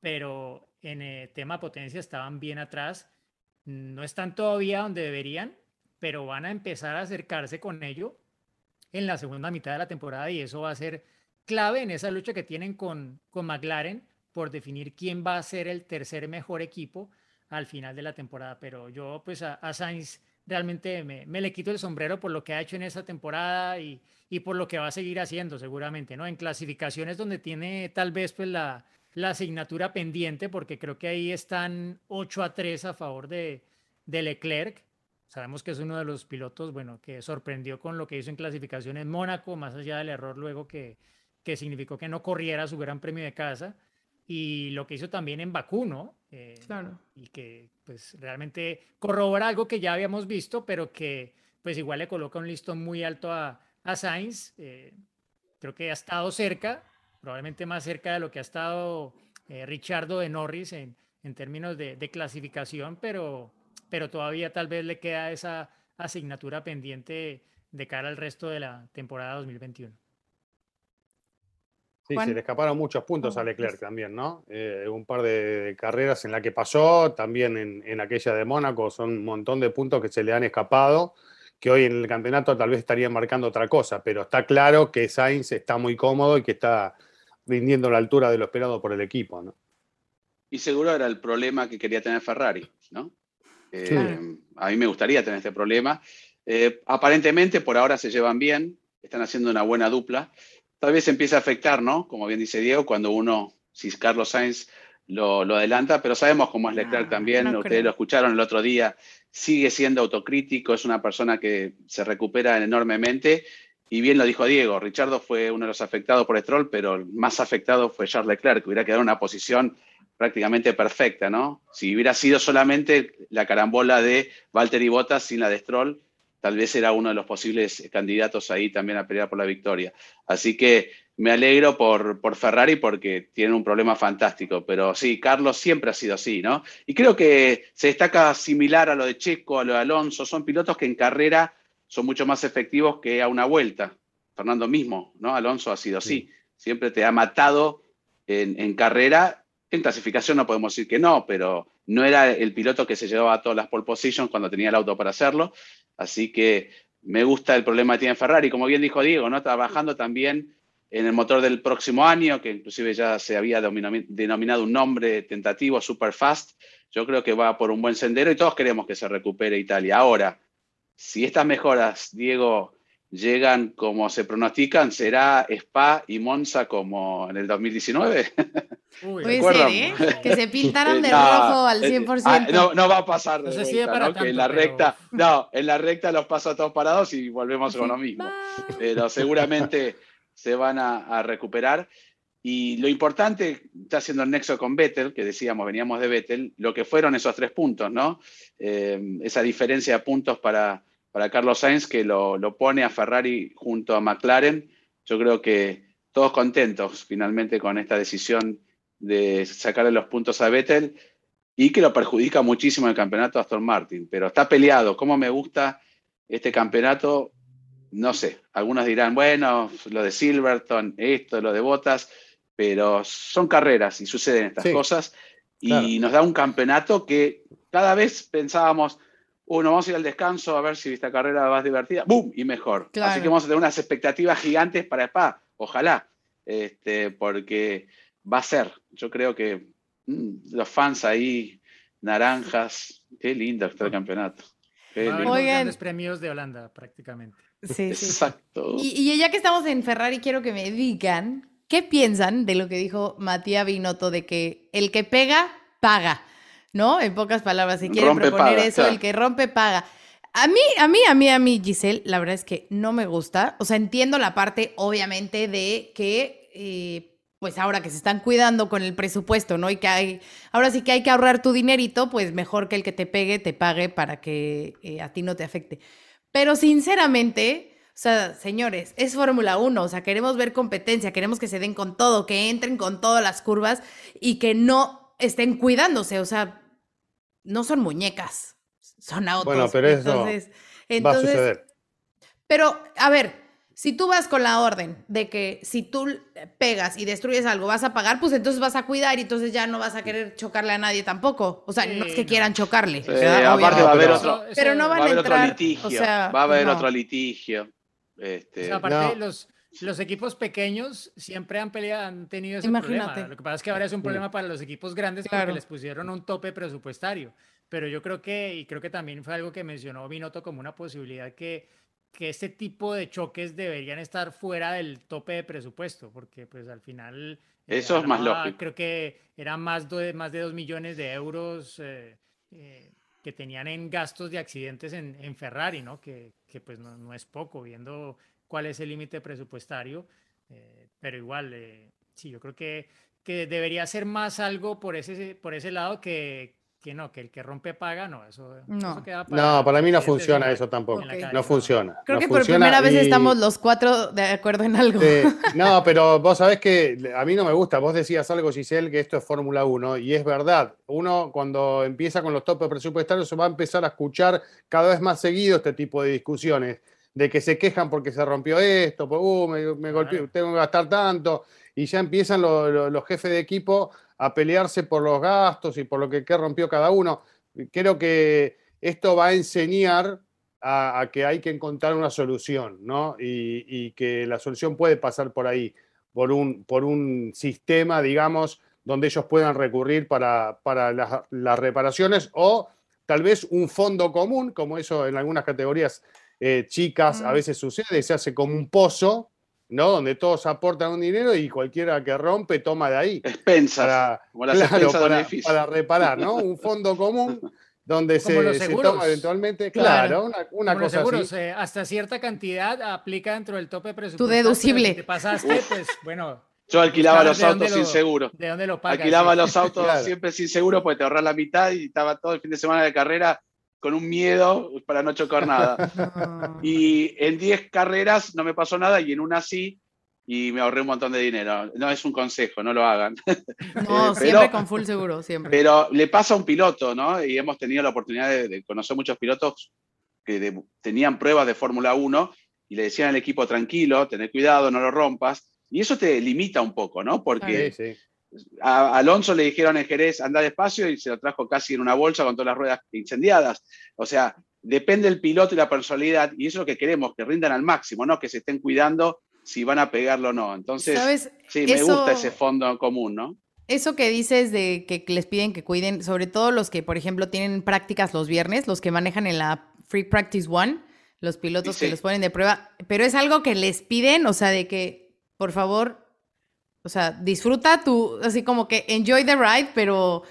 pero en el tema potencia estaban bien atrás. No están todavía donde deberían, pero van a empezar a acercarse con ello en la segunda mitad de la temporada y eso va a ser clave en esa lucha que tienen con, con McLaren por definir quién va a ser el tercer mejor equipo al final de la temporada. Pero yo pues a, Sainz realmente me, me, le quito el sombrero por lo que ha hecho en esta temporada y, y, por lo que va a seguir haciendo seguramente, ¿no? En clasificaciones donde tiene tal vez pues la, la asignatura pendiente, porque creo que ahí están 8 a 3 a favor de, de Leclerc. Sabemos que es uno de los pilotos, bueno, que sorprendió con lo que hizo en clasificación en Mónaco, más allá del error luego que, que significó que no corriera su gran premio de casa y lo que hizo también en Bakú, ¿no? Eh, claro. Y que pues realmente corrobora algo que ya habíamos visto, pero que pues igual le coloca un listón muy alto a, a Sainz. Eh, creo que ha estado cerca, probablemente más cerca de lo que ha estado eh, Richardo de Norris en, en términos de, de, clasificación, pero, pero todavía tal vez le queda esa asignatura pendiente de cara al resto de la temporada 2021. Sí, Juan. se le escaparon muchos puntos a Leclerc también, ¿no? Eh, un par de carreras en la que pasó, también en, en, aquella de Mónaco, son un montón de puntos que se le han escapado, que hoy en el campeonato tal vez estarían marcando otra cosa, pero está claro que Sainz está muy cómodo y que está rindiendo a la altura de lo esperado por el equipo, ¿no? Y seguro era el problema que quería tener Ferrari, ¿no? Eh, A mí me gustaría tener este problema. Eh, aparentemente por ahora se llevan bien, están haciendo una buena dupla tal vez empieza a afectar, ¿no? Como bien dice Diego, cuando uno, si Carlos Sainz lo, lo adelanta, pero sabemos cómo es Leclerc también, no ustedes creo. lo escucharon el otro día, sigue siendo autocrítico, es una persona que se recupera enormemente. Y bien lo dijo Diego, Richardo fue uno de los afectados por Stroll, pero el más afectado fue Charles Leclerc, que hubiera quedado en una posición prácticamente perfecta, ¿no? Si hubiera sido solamente la carambola de Valtteri Bottas sin la de Stroll, tal vez era uno de los posibles candidatos ahí también a pelear por la victoria. Así que me alegro por, por Ferrari porque tiene un problema fantástico, pero sí, Carlos siempre ha sido así, ¿no? Y creo que se destaca similar a lo de Checo, a lo de Alonso, son pilotos que en carrera son mucho más efectivos que a una vuelta. Fernando mismo, ¿no? Alonso ha sido así, siempre te ha matado en, en carrera. En clasificación no podemos decir que no, pero no era el piloto que se llevaba todas las pole positions cuando tenía el auto para hacerlo. Así que me gusta el problema que tiene Ferrari, como bien dijo Diego, ¿no? Trabajando también en el motor del próximo año, que inclusive ya se había denominado un nombre tentativo, Superfast. Yo creo que va por un buen sendero y todos queremos que se recupere Italia. Ahora, si estas mejoras, Diego, llegan como se pronostican, ¿será Spa y Monza como en el 2019? Uy, Puede acuerdan? ser, ¿eh? Que se pintaran de (laughs) No, rojo al eh, 100%. ah, no, no va a pasar de No sé si vuelta, para ¿no? que en tanto, la pero- recta, no, en la recta los paso todos parados y volvemos con lo mismo. Pero seguramente se van a, a recuperar. Y lo importante, está haciendo el nexo con Vettel, que decíamos, veníamos de Vettel, lo que fueron esos tres puntos, ¿no? Eh, esa diferencia de puntos para, para Carlos Sainz que lo, lo pone a Ferrari junto a McLaren. Yo creo que todos contentos finalmente con esta decisión de sacarle los puntos a Vettel y que lo perjudica muchísimo el campeonato a Aston Martin. Pero está peleado. ¿Cómo me gusta este campeonato? No sé. Algunos dirán, bueno, lo de Silverton, esto, lo de Botas, pero son carreras y suceden estas Sí, cosas. Y claro. nos da un campeonato que cada vez pensábamos, uno, vamos a ir al descanso a ver si esta carrera va más divertida, ¡boom! Y mejor. Claro. Así que vamos a tener unas expectativas gigantes para Spa, ojalá, este, porque va a ser. Yo creo que mm, los fans ahí, naranjas, qué lindo está el campeonato. Qué Va lindo. Oigan. grandes premios de Holanda prácticamente. Sí, sí. Exacto. Y, y ya que estamos en Ferrari, quiero que me digan qué piensan de lo que dijo Matías Binotto de que el que pega, paga, ¿no? En pocas palabras, si quieren Rompe, proponer paga, eso, claro. el que rompe, paga. A mí, a mí, a mí, a mí, Giselle, la verdad es que no me gusta. O sea, entiendo la parte, obviamente, de que, eh, pues ahora que se están cuidando con el presupuesto, ¿no? Y que hay, ahora sí que hay que ahorrar tu dinerito, pues mejor que el que te pegue, te pague para que eh, a ti no te afecte. Pero sinceramente, O sea, señores, es Fórmula 1, o sea, queremos ver competencia, queremos que se den con todo, que entren con todas las curvas y que no estén cuidándose, o sea, no son muñecas, son autos. Bueno, pero eso entonces, Va a suceder. pero, a ver, si tú vas con la orden de que si tú pegas y destruyes algo vas a pagar, pues entonces vas a cuidar y entonces ya no vas a querer chocarle a nadie tampoco. O sea, no es que quieran chocarle. Sí, aparte va a haber pero- otro, Eso- Pero no van va a otro entrar, litigio. o sea, va a haber no. otro litigio. Este, O sea, aparte, No. los, los equipos pequeños siempre han peleado, han tenido ese Imagínate. problema. Lo que pasa es que ahora es un problema para los equipos grandes Claro. porque les pusieron un tope presupuestario. Pero yo creo que, y creo que también fue algo que mencionó Binotto como una posibilidad que, que este tipo de choques deberían estar fuera del tope de presupuesto, porque pues al final... eh, Eso es más lógico. Creo que eran más de, más de 2 millones de euros eh, eh, que tenían en gastos de accidentes en, en Ferrari, ¿no? Que, que pues no, no es poco, viendo cuál es el límite presupuestario, eh, pero igual, eh, sí, yo creo que, que debería ser más algo por ese, por ese lado que, que no, que el que rompe paga, no, eso, No. eso queda No, para mí no funciona eso tampoco. en la Ok. calle, No funciona. Creo no que por funciona primera vez y- estamos los cuatro de acuerdo en algo. Sí, (laughs) no, pero vos sabés que a mí no me gusta. Vos decías algo, Giselle, que esto es Fórmula 1 y es verdad. Uno cuando empieza con los topes presupuestarios se va a empezar a escuchar cada vez más seguido este tipo de discusiones, de que se quejan porque se rompió esto, pues, uh, me, tengo que gastar tanto. Y ya empiezan lo- lo- los jefes de equipo a pelearse por los gastos y por lo que, que rompió cada uno. Creo que esto va a enseñar a, a que hay que encontrar una solución, ¿no? Y, y que la solución puede pasar por ahí, por un, por un sistema, digamos, donde ellos puedan recurrir para, para las, las reparaciones o tal vez un fondo común, como eso en algunas categorías eh, chicas a Mm. veces sucede, se hace como un pozo, ¿no? Donde todos aportan un dinero y cualquiera que rompe toma de ahí expensas, para, como las claro, expensas de para, edificio. para reparar, ¿no? Un fondo común donde (laughs) se, los se toma eventualmente, Claro. claro, una, una Como los cosa seguros, así. eh, hasta cierta cantidad aplica dentro del tope presupuestario. deducible. Si te pasaste, pues bueno, Yo alquilaba los de autos sin lo- seguro. ¿de dónde lo pagas? Alquilaba Sí. los autos (laughs) Claro. siempre sin seguro porque te ahorras la mitad y estaba todo el fin de semana de carrera con un miedo para no chocar nada. (laughs) Y en 10 carreras no me pasó nada y en una sí y me ahorré un montón de dinero. No es un consejo, no lo hagan. (laughs) No, Eh, siempre pero- con full seguro, siempre. Pero le pasa a un piloto, ¿no? Y hemos tenido la oportunidad de, de conocer muchos pilotos que de- tenían pruebas de Fórmula 1 y le decían al equipo, tranquilo, tener cuidado, no lo rompas. Y eso te limita un poco, ¿no? Porque Sí, sí. A Alonso le dijeron en Jerez, anda despacio y se lo trajo casi en una bolsa con todas las ruedas incendiadas. O sea, depende del piloto y la personalidad y eso es lo que queremos, que rindan al máximo, ¿no? Que se estén cuidando si van a pegarlo o no. Entonces, ¿Sabes? sí, me Eso- gusta ese fondo común, ¿no? Eso que dices de que les piden que cuiden, sobre todo los que, por ejemplo, tienen prácticas los viernes, los que manejan en la Free Practice One, los pilotos Sí, sí. que los ponen de prueba, pero es algo que les piden, o sea, de que, por favor, o sea, disfruta tu, así como que enjoy the ride, pero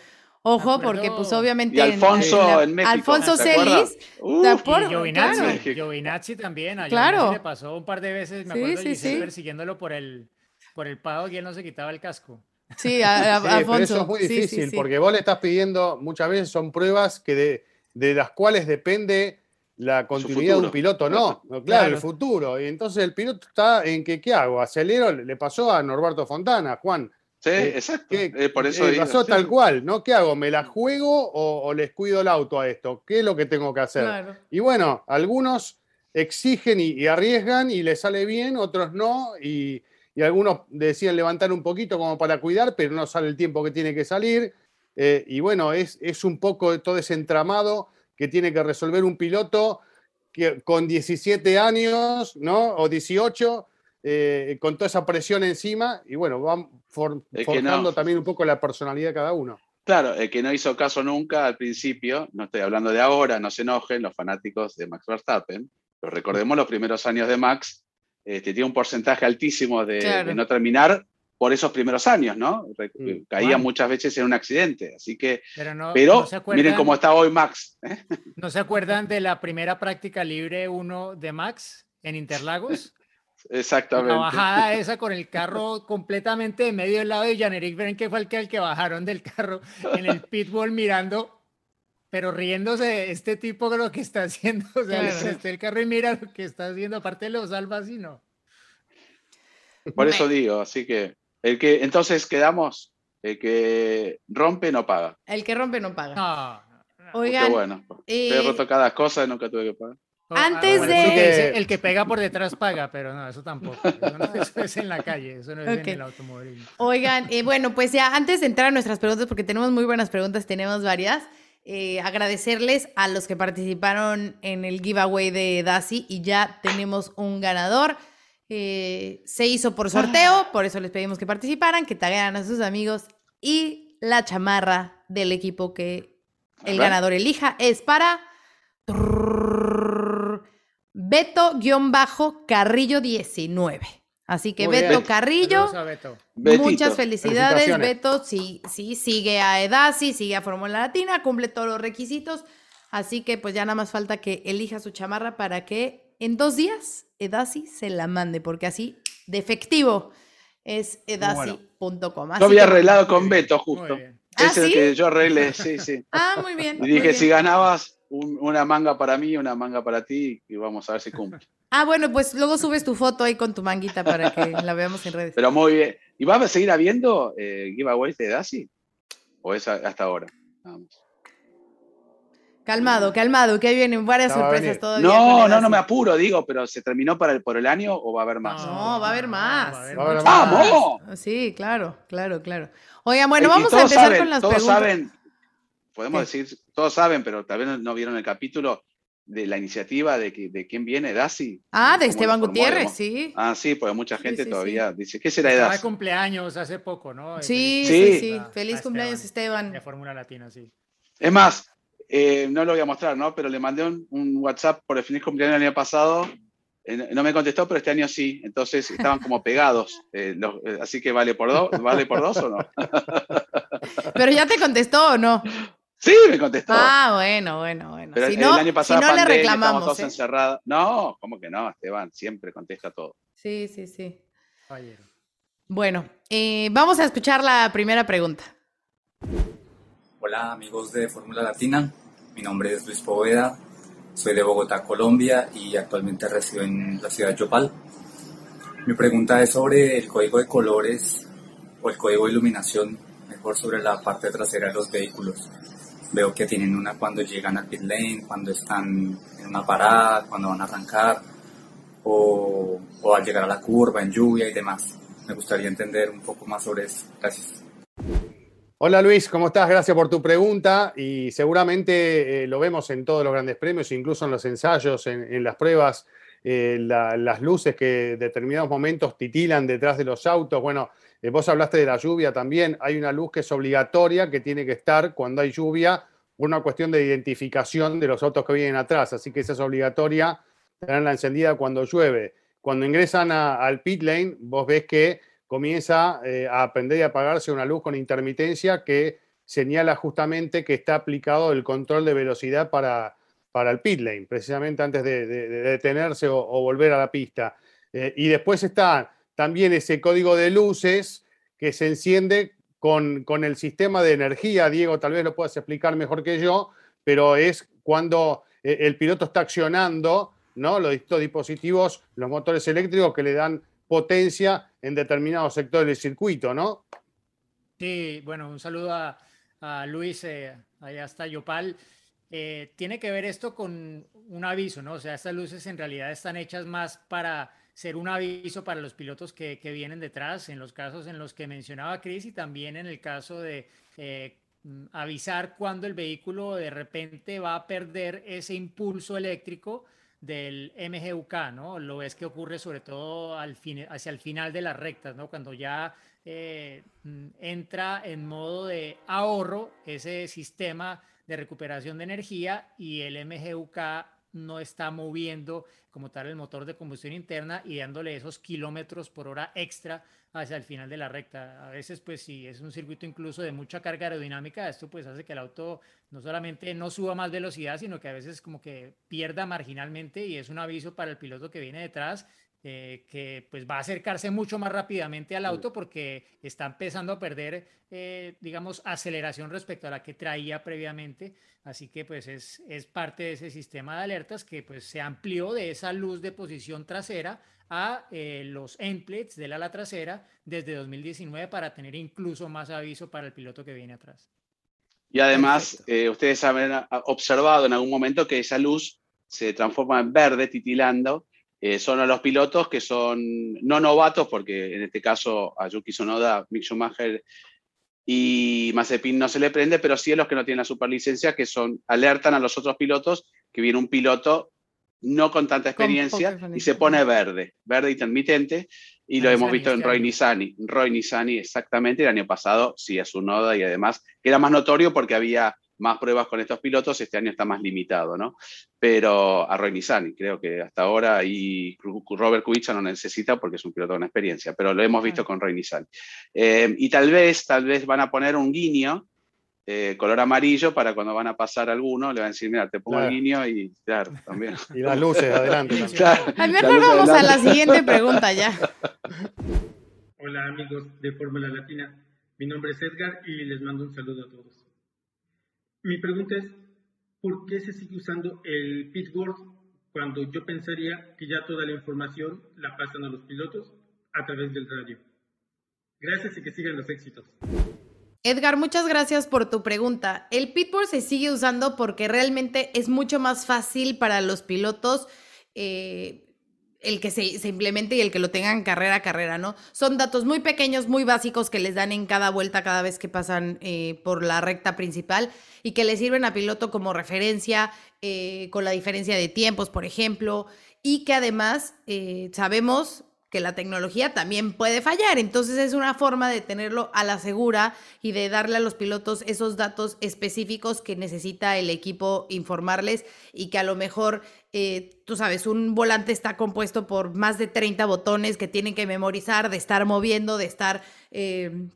ojo, acuerdo. porque pues obviamente... Y Alfonso la- en México, Alfonso. Celis. Giovinazzi, Claro. México. Giovinazzi también. A Claro. Le pasó un par de veces, me Sí, acuerdo, sí, sí. persiguiéndolo por el, por el paddock y él no se quitaba el casco. Sí, a, a- (laughs) Sí, pero Alfonso. eso es muy Sí, sí, difícil sí. porque vos le estás pidiendo, muchas veces son pruebas que de, de las cuales depende la continuidad de un piloto, no, no, claro, Claro. el futuro. Y entonces el piloto está en que, ¿qué hago? Acelero, le pasó a Norberto Fontana, Juan. Sí, Eh, exacto. ¿Qué- Eh, por eso eh, digo, pasó sí. tal cual, ¿no? ¿Qué hago? ¿Me la juego o, o les cuido el auto a esto? ¿Qué es lo que tengo que hacer? Claro. Y bueno, algunos exigen y, y arriesgan y les sale bien, otros no, y, y algunos deciden levantar un poquito como para cuidar, pero no sale el tiempo que tiene que salir. Eh, y bueno, es, es un poco todo ese entramado que tiene que resolver un piloto que, con 17 años, ¿no? O 18, eh, con toda esa presión encima, y bueno, van for- que no. forjando también un poco la personalidad de cada uno. Claro, el que no hizo caso nunca al principio, no estoy hablando de ahora, no se enojen los fanáticos de Max Verstappen, pero recordemos los primeros años de Max, este, tiene un porcentaje altísimo de, Claro. de no terminar por esos primeros años, ¿no? Re- Mm. Caía Juan. muchas veces en un accidente, así que, Pero no, pero no se acuerdan, miren cómo está hoy Max. ¿eh? (laughs) ¿no se acuerdan de la primera práctica libre 1 de Max en Interlagos? (laughs) Exactamente. La bajada esa con el carro completamente de medio del lado de Jan-Eric que fue el que, el que bajaron del carro en el (laughs) pitbull mirando. pero riéndose este tipo de lo que está haciendo, o sea, Claro. está el carro y mira lo que está haciendo, aparte lo salva así, ¿no? Por eso digo, así que el que entonces quedamos, el que rompe no paga. El que rompe no paga. No. no, Oigan, bueno. eh, He roto cada cosa y nunca tuve que pagar. Antes de- que el que pega por detrás paga, pero no, eso tampoco. Eso, no- eso es en la calle, eso no es Ok. en el automovilismo. Oigan, eh, bueno, pues ya antes de entrar a nuestras preguntas, porque tenemos muy buenas preguntas, tenemos varias, eh, agradecerles a los que participaron en el giveaway de Dasi y ya tenemos un ganador. Eh, se hizo por sorteo, por eso les pedimos que participaran, que taguearan a sus amigos y la chamarra del equipo que el ganador elija es para Beto-Carrillo 19. Así que Muy bien. Beto Carrillo. Beto. Muchas felicidades. Beto. Sí, sí, sigue a Edasi, sigue a Fórmula Latina, cumple todos los requisitos. Así que pues ya nada más falta que elija su chamarra para que en dos días Edasi se la mande, porque así de efectivo es edasi.com. Así Yo había que- arreglado con Beto justo. muy bien. ¿Ah, es el sí? que yo arreglé, sí, sí. (laughs) Ah, muy bien. Y dije, bien. si ganabas, un- una manga para mí, una manga para ti, y vamos a ver si cumple. Ah, bueno, pues luego subes tu foto ahí con tu manguita para que la veamos en redes. Pero muy bien. ¿Y vas a seguir habiendo eh, giveaways de Daci? ¿O es a- hasta ahora? Más. Calmado, calmado, que ahí vienen varias sorpresas todavía. No, no, no Edasi. me apuro, digo, pero ¿se terminó para el, por el año o va a haber más? No, va a haber más. va a haber Va a haber mucho más. más. ¡Vamos! Sí, claro, claro, claro. Oigan, bueno, vamos a empezar saben, con las todos preguntas. saben, podemos ¿Qué? decir, todos saben, pero tal vez no- no vieron el capítulo de la iniciativa de, que, de quién viene Daci. Ah, de ¿Cómo lo Esteban Gutiérrez, sí. Ah, sí, porque mucha gente sí, todavía dice, ¿qué será de de Daci? cumpleaños hace poco, ¿no? Sí, Sí. sí, Feliz a cumpleaños, De Esteban. Fórmula Latina, sí. Es más, eh, no lo voy a mostrar, ¿no? Pero le mandé un, un WhatsApp por el feliz cumpleaños el año pasado. eh, no me contestó, pero este año sí. Entonces estaban como pegados. eh, los- eh, así que vale por dos, ¿vale por dos o no? (laughs) Pero ya te contestó o no. Sí, me contestó. Ah, bueno, bueno, bueno. pero si el no, año pasado si no le pandemia, reclamamos. todos ¿eh? encerrados. No, ¿cómo que no? Esteban siempre contesta todo. Sí, sí, sí. Bueno, eh, vamos a escuchar la primera pregunta. Hola amigos de Fórmula Latina, mi nombre es Luis Poveda, soy de Bogotá, Colombia y actualmente resido en la ciudad de Yopal. Mi pregunta es sobre el código de colores o el código de iluminación, mejor sobre la parte trasera de los vehículos. Veo que tienen una cuando llegan al pit lane, cuando están en una parada, cuando van a arrancar o, o al llegar a la curva, en lluvia y demás. Me gustaría entender un poco más sobre eso. Gracias. Hola Luis, ¿cómo estás? Gracias por tu pregunta y seguramente eh, lo vemos en todos los grandes premios, incluso en los ensayos, en, las pruebas, eh, la- las luces que en determinados momentos titilan detrás de los autos. Bueno, eh, vos hablaste de la lluvia también, hay una luz que es obligatoria, que tiene que estar cuando hay lluvia, por una cuestión de identificación de los autos que vienen atrás, así que esa es obligatoria, tenerla encendida cuando llueve. Cuando ingresan al pit lane, vos ves que comienza eh, a aprender y apagarse una luz con intermitencia que señala justamente que está aplicado el control de velocidad para, para el pit lane, precisamente antes de, de- de detenerse o, volver a la pista. Eh, y después está también ese código de luces que se enciende con, con el sistema de energía. Diego, tal vez lo puedas explicar mejor que yo, pero es cuando eh, el piloto está accionando ¿no? los dispositivos, los motores eléctricos que le dan potencia en determinados sectores del circuito, ¿no? Sí, bueno, un saludo a, Luis, eh, allá hasta Yopal. Eh, tiene que ver esto con un aviso, ¿no? O sea, estas luces en realidad están hechas más para ser un aviso para los pilotos que, vienen detrás, en los casos en los que mencionaba Chris y también en el caso de eh, avisar cuando el vehículo de repente va a perder ese impulso eléctrico del MGUK, ¿no? Lo ves que ocurre sobre todo hacia el final de las rectas, ¿no? Cuando ya eh, mm, entra en modo de ahorro ese sistema de recuperación de energía y el MGUK no está moviendo como tal el motor de combustión interna y dándole esos kilómetros por hora extra hacia el final de la recta. A veces, pues si es un circuito incluso de mucha carga aerodinámica, esto pues hace que el auto no solamente no suba más velocidad, sino que a veces como que pierda marginalmente y es un aviso para el piloto que viene detrás eh, que pues va a acercarse mucho más rápidamente al auto porque está empezando a perder, eh, digamos, aceleración respecto a la que traía previamente. Así que pues es, es parte de ese sistema de alertas que pues se amplió de esa luz de posición trasera a eh, los endplates del ala trasera desde 2019 para tener incluso más aviso para el piloto que viene atrás. Y además, ustedes habrán observado en algún momento que esa luz se transforma en verde titilando eh, son a los pilotos que son no novatos, porque en este caso a Yuki Sonoda, Mick Schumacher y Mazepin no se le prende, pero sí a los que no tienen la superlicencia, que son, alertan a los otros pilotos que viene un piloto no con tanta experiencia y se pone verde, verde intermitente, y lo hemos visto en Roy Nissani. Roy Nissani, exactamente, el año pasado, sí, a su noda y además era más notorio porque había más pruebas con estos pilotos, este año está más limitado, ¿no? Pero a Roy creo que hasta ahora y Robert Kubica no necesita porque es un piloto con experiencia, pero lo hemos visto con Roy. Eh, y tal vez, tal vez van a poner un guiño eh, color amarillo para cuando van a pasar alguno, le van a decir, mira, te pongo el guiño y claro, también. (laughs) Y las luces adelante. Al mejor vamos a la siguiente pregunta ya. (laughs) Hola amigos de Fórmula Latina, mi nombre es Edgar y les mando un saludo a todos. Mi pregunta es, ¿por qué se sigue usando el pitboard cuando yo pensaría que ya toda la información la pasan a los pilotos a través del radio? Gracias y que sigan los éxitos. Edgar, muchas gracias por tu pregunta. El pitboard se sigue usando porque realmente es mucho más fácil para los pilotos eh, el que se, implemente y el que lo tengan carrera a carrera, ¿no? Son datos muy pequeños, muy básicos que les dan en cada vuelta cada vez que pasan eh, por la recta principal y que le sirven a piloto como referencia eh, con la diferencia de tiempos, por ejemplo, y que además eh, sabemos que la tecnología también puede fallar. Entonces es una forma de tenerlo a la segura y de darle a los pilotos esos datos específicos que necesita el equipo informarles y que a lo mejor, eh, tú sabes, un volante está compuesto por más de 30 botones que tienen que memorizar, de estar moviendo, de estar... Eh,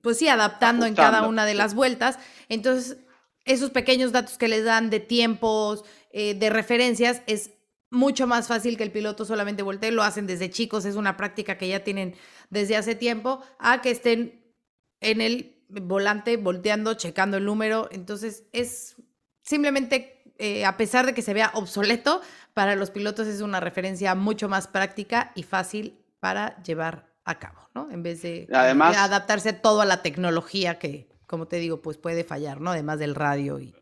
pues sí, adaptando en cada una de las vueltas. Entonces, esos pequeños datos que les dan de tiempos, eh, de referencias, es mucho más fácil que el piloto solamente voltee, lo hacen desde chicos, es una práctica que ya tienen desde hace tiempo, a que estén en el volante volteando, checando el número. Entonces es simplemente, eh, a pesar de que se vea obsoleto, para los pilotos es una referencia mucho más práctica y fácil para llevar a cabo, ¿no? En vez de, Además, adaptarse todo a la tecnología que, como te digo, pues puede fallar, ¿no? Además del radio y...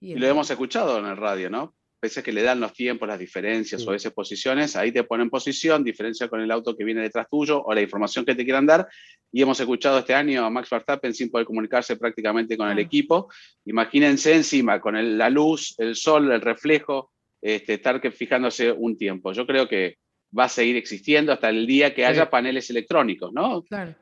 y lo hemos escuchado en el radio, ¿no? Veces que le dan los tiempos, las diferencias o a veces posiciones, ahí te ponen posición, diferencia con el auto que viene detrás tuyo o la información que te quieran dar. Y hemos escuchado este año a Max Verstappen sin poder comunicarse prácticamente con el equipo. Imagínense encima con la luz, el sol, el reflejo, este, estar que fijándose un tiempo. Yo creo que va a seguir existiendo hasta el día que haya paneles electrónicos, ¿no? Claro.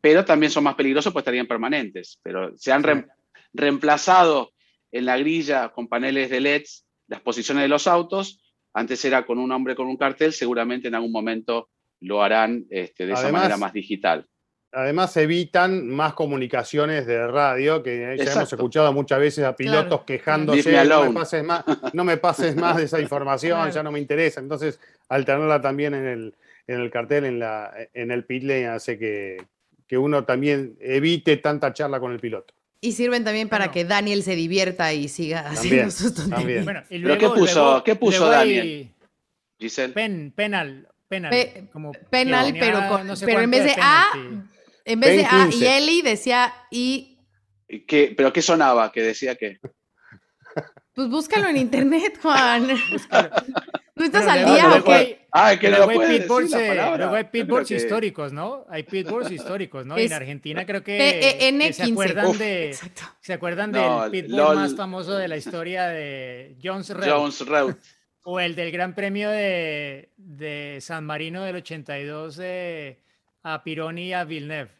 pero también son más peligrosos pues estarían permanentes. Pero se han reemplazado en la grilla con paneles de LEDs las posiciones de los autos. Antes era con un hombre con un cartel, seguramente en algún momento lo harán este, de esa manera más digital. Además evitan más comunicaciones de radio, que ya hemos escuchado muchas veces a pilotos quejándose, no me, pases más, no me pases más de esa información, ya no me interesa. Entonces, al tenerla también en el, en el cartel, en, la, en el pit lane, hace que, que uno también evite tanta charla con el piloto. Y sirven también para que Daniel se divierta y siga haciendo sus tonterías. Bueno, ¿Pero qué puso, ¿qué puso Daniel? Giselle. penal, penal. como penal, pero, pero en vez de A, en vez de A y Eli decía I. ¿Qué, ¿Pero qué sonaba? Que decía que. Pues búscalo en internet, Juan. ¿No estás al día o qué? Ah, que luego hay pitboards, luego hay pitboards históricos, ¿no? Hay pitboards históricos, ¿no? en Argentina creo que, se acuerdan de se acuerdan del pitbull más famoso de la historia de Jones Road. O el del Gran Premio de, de San Marino del 82 de, a Pironi y a Villeneuve.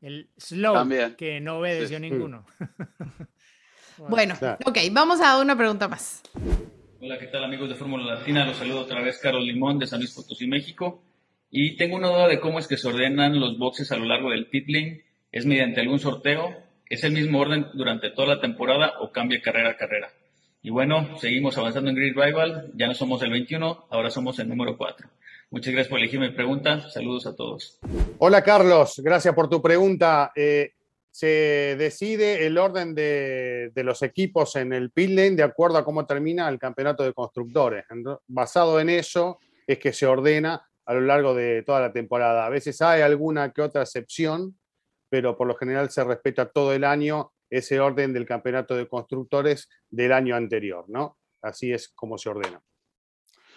El slow, que no obedeció ninguno. (laughs) bueno, ok, vamos a una pregunta más. Hola, ¿qué tal amigos de Fórmula Latina? Los saludo otra vez Carlos Limón de San Luis Potosí, México. Y tengo una duda de cómo es que se ordenan los boxes a lo largo del pit. ¿Es mediante algún sorteo? ¿Es el mismo orden durante toda la temporada o cambia carrera a carrera? Y bueno, seguimos avanzando en Grid Rival. Ya no somos el 21, ahora somos el número 4. Muchas gracias por elegir mi pregunta. Saludos a todos. Hola Carlos, gracias por tu pregunta. Eh, se decide el orden de, los equipos en el pit de acuerdo a cómo termina el campeonato de constructores. Basado en eso es que se ordena a lo largo de toda la temporada. A veces hay alguna que otra excepción, pero por lo general se respeta todo el año ese orden del campeonato de constructores del año anterior, ¿no? Así es como se ordena.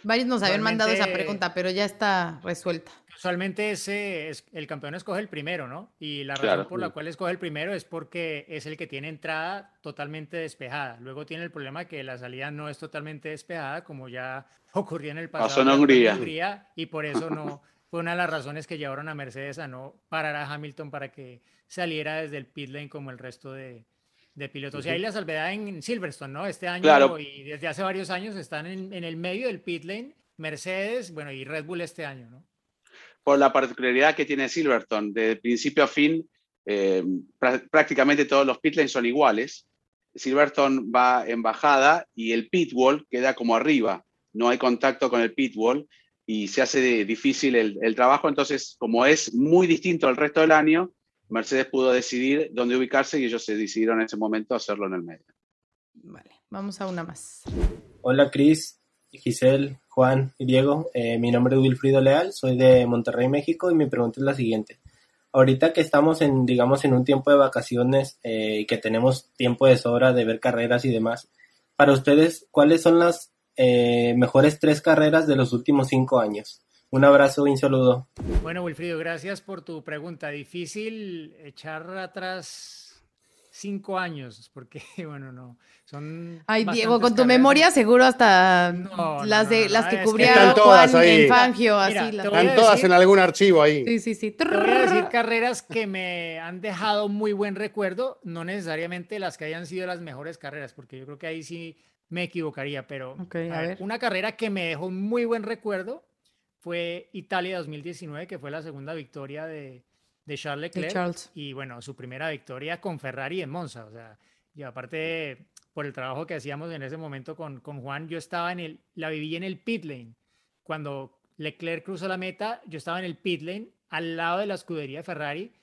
Varios nos habían mandado esa pregunta, pero ya está resuelta. Usualmente ese es, el campeón escoge el primero, ¿no? Y la razón por la cual escoge el primero es porque es el que tiene entrada totalmente despejada. Luego tiene el problema que la salida no es totalmente despejada, como ya (laughs) ocurrió en el pasado. Pasó en Hungría. Y por eso (laughs) no fue una de las razones que llevaron a Mercedes a no parar a Hamilton para que saliera desde el pit lane como el resto de, de pilotos. Y ahí la salvedad en Silverstone, ¿no? Este año y desde hace varios años están en, en, el medio del pit lane, Mercedes, bueno, y Red Bull este año, ¿no? Por la particularidad que tiene Silverstone, de principio a fin, eh, prácticamente todos los pit lanes son iguales. Silverstone va en bajada y el pit wall queda como arriba. No hay contacto con el pit wall y se hace difícil el, el trabajo. Entonces, como es muy distinto al resto del año, Mercedes pudo decidir dónde ubicarse y ellos se decidieron en ese momento hacerlo en el medio. Vale, vamos a una más. Hola Cris, Giselle, Juan y Diego. Eh, mi nombre es Wilfrido Leal, soy de Monterrey, México y mi pregunta es la siguiente. Ahorita que estamos en, digamos, en un tiempo de vacaciones eh, y que tenemos tiempo de sobra de ver carreras y demás, para ustedes, ¿cuáles son las eh, mejores tres carreras de los últimos cinco años? Un abrazo y un saludo. Bueno, Wilfrido, gracias por tu pregunta. Difícil echar atrás cinco años, porque, (laughs) bueno, no, son... Ay, Diego, con tu memoria seguro hasta las, de, las que cubría Juan en Fangio, así. Las... Están todas en algún archivo ahí. Sí, sí, sí. Te voy a decir carreras que me han dejado muy buen recuerdo, no necesariamente las que hayan sido las mejores carreras, porque yo creo que ahí sí me equivocaría, pero una carrera que me dejó muy buen recuerdo fue Italia 2019, que fue la segunda victoria de, de Charles Leclerc. Y bueno, su primera victoria con Ferrari en Monza. O sea, y aparte, por el trabajo que hacíamos en ese momento con, con Juan, yo estaba en el, la viví en el pit lane. Cuando Leclerc cruzó la meta, yo estaba en el pit lane, al lado de la escudería de Ferrari,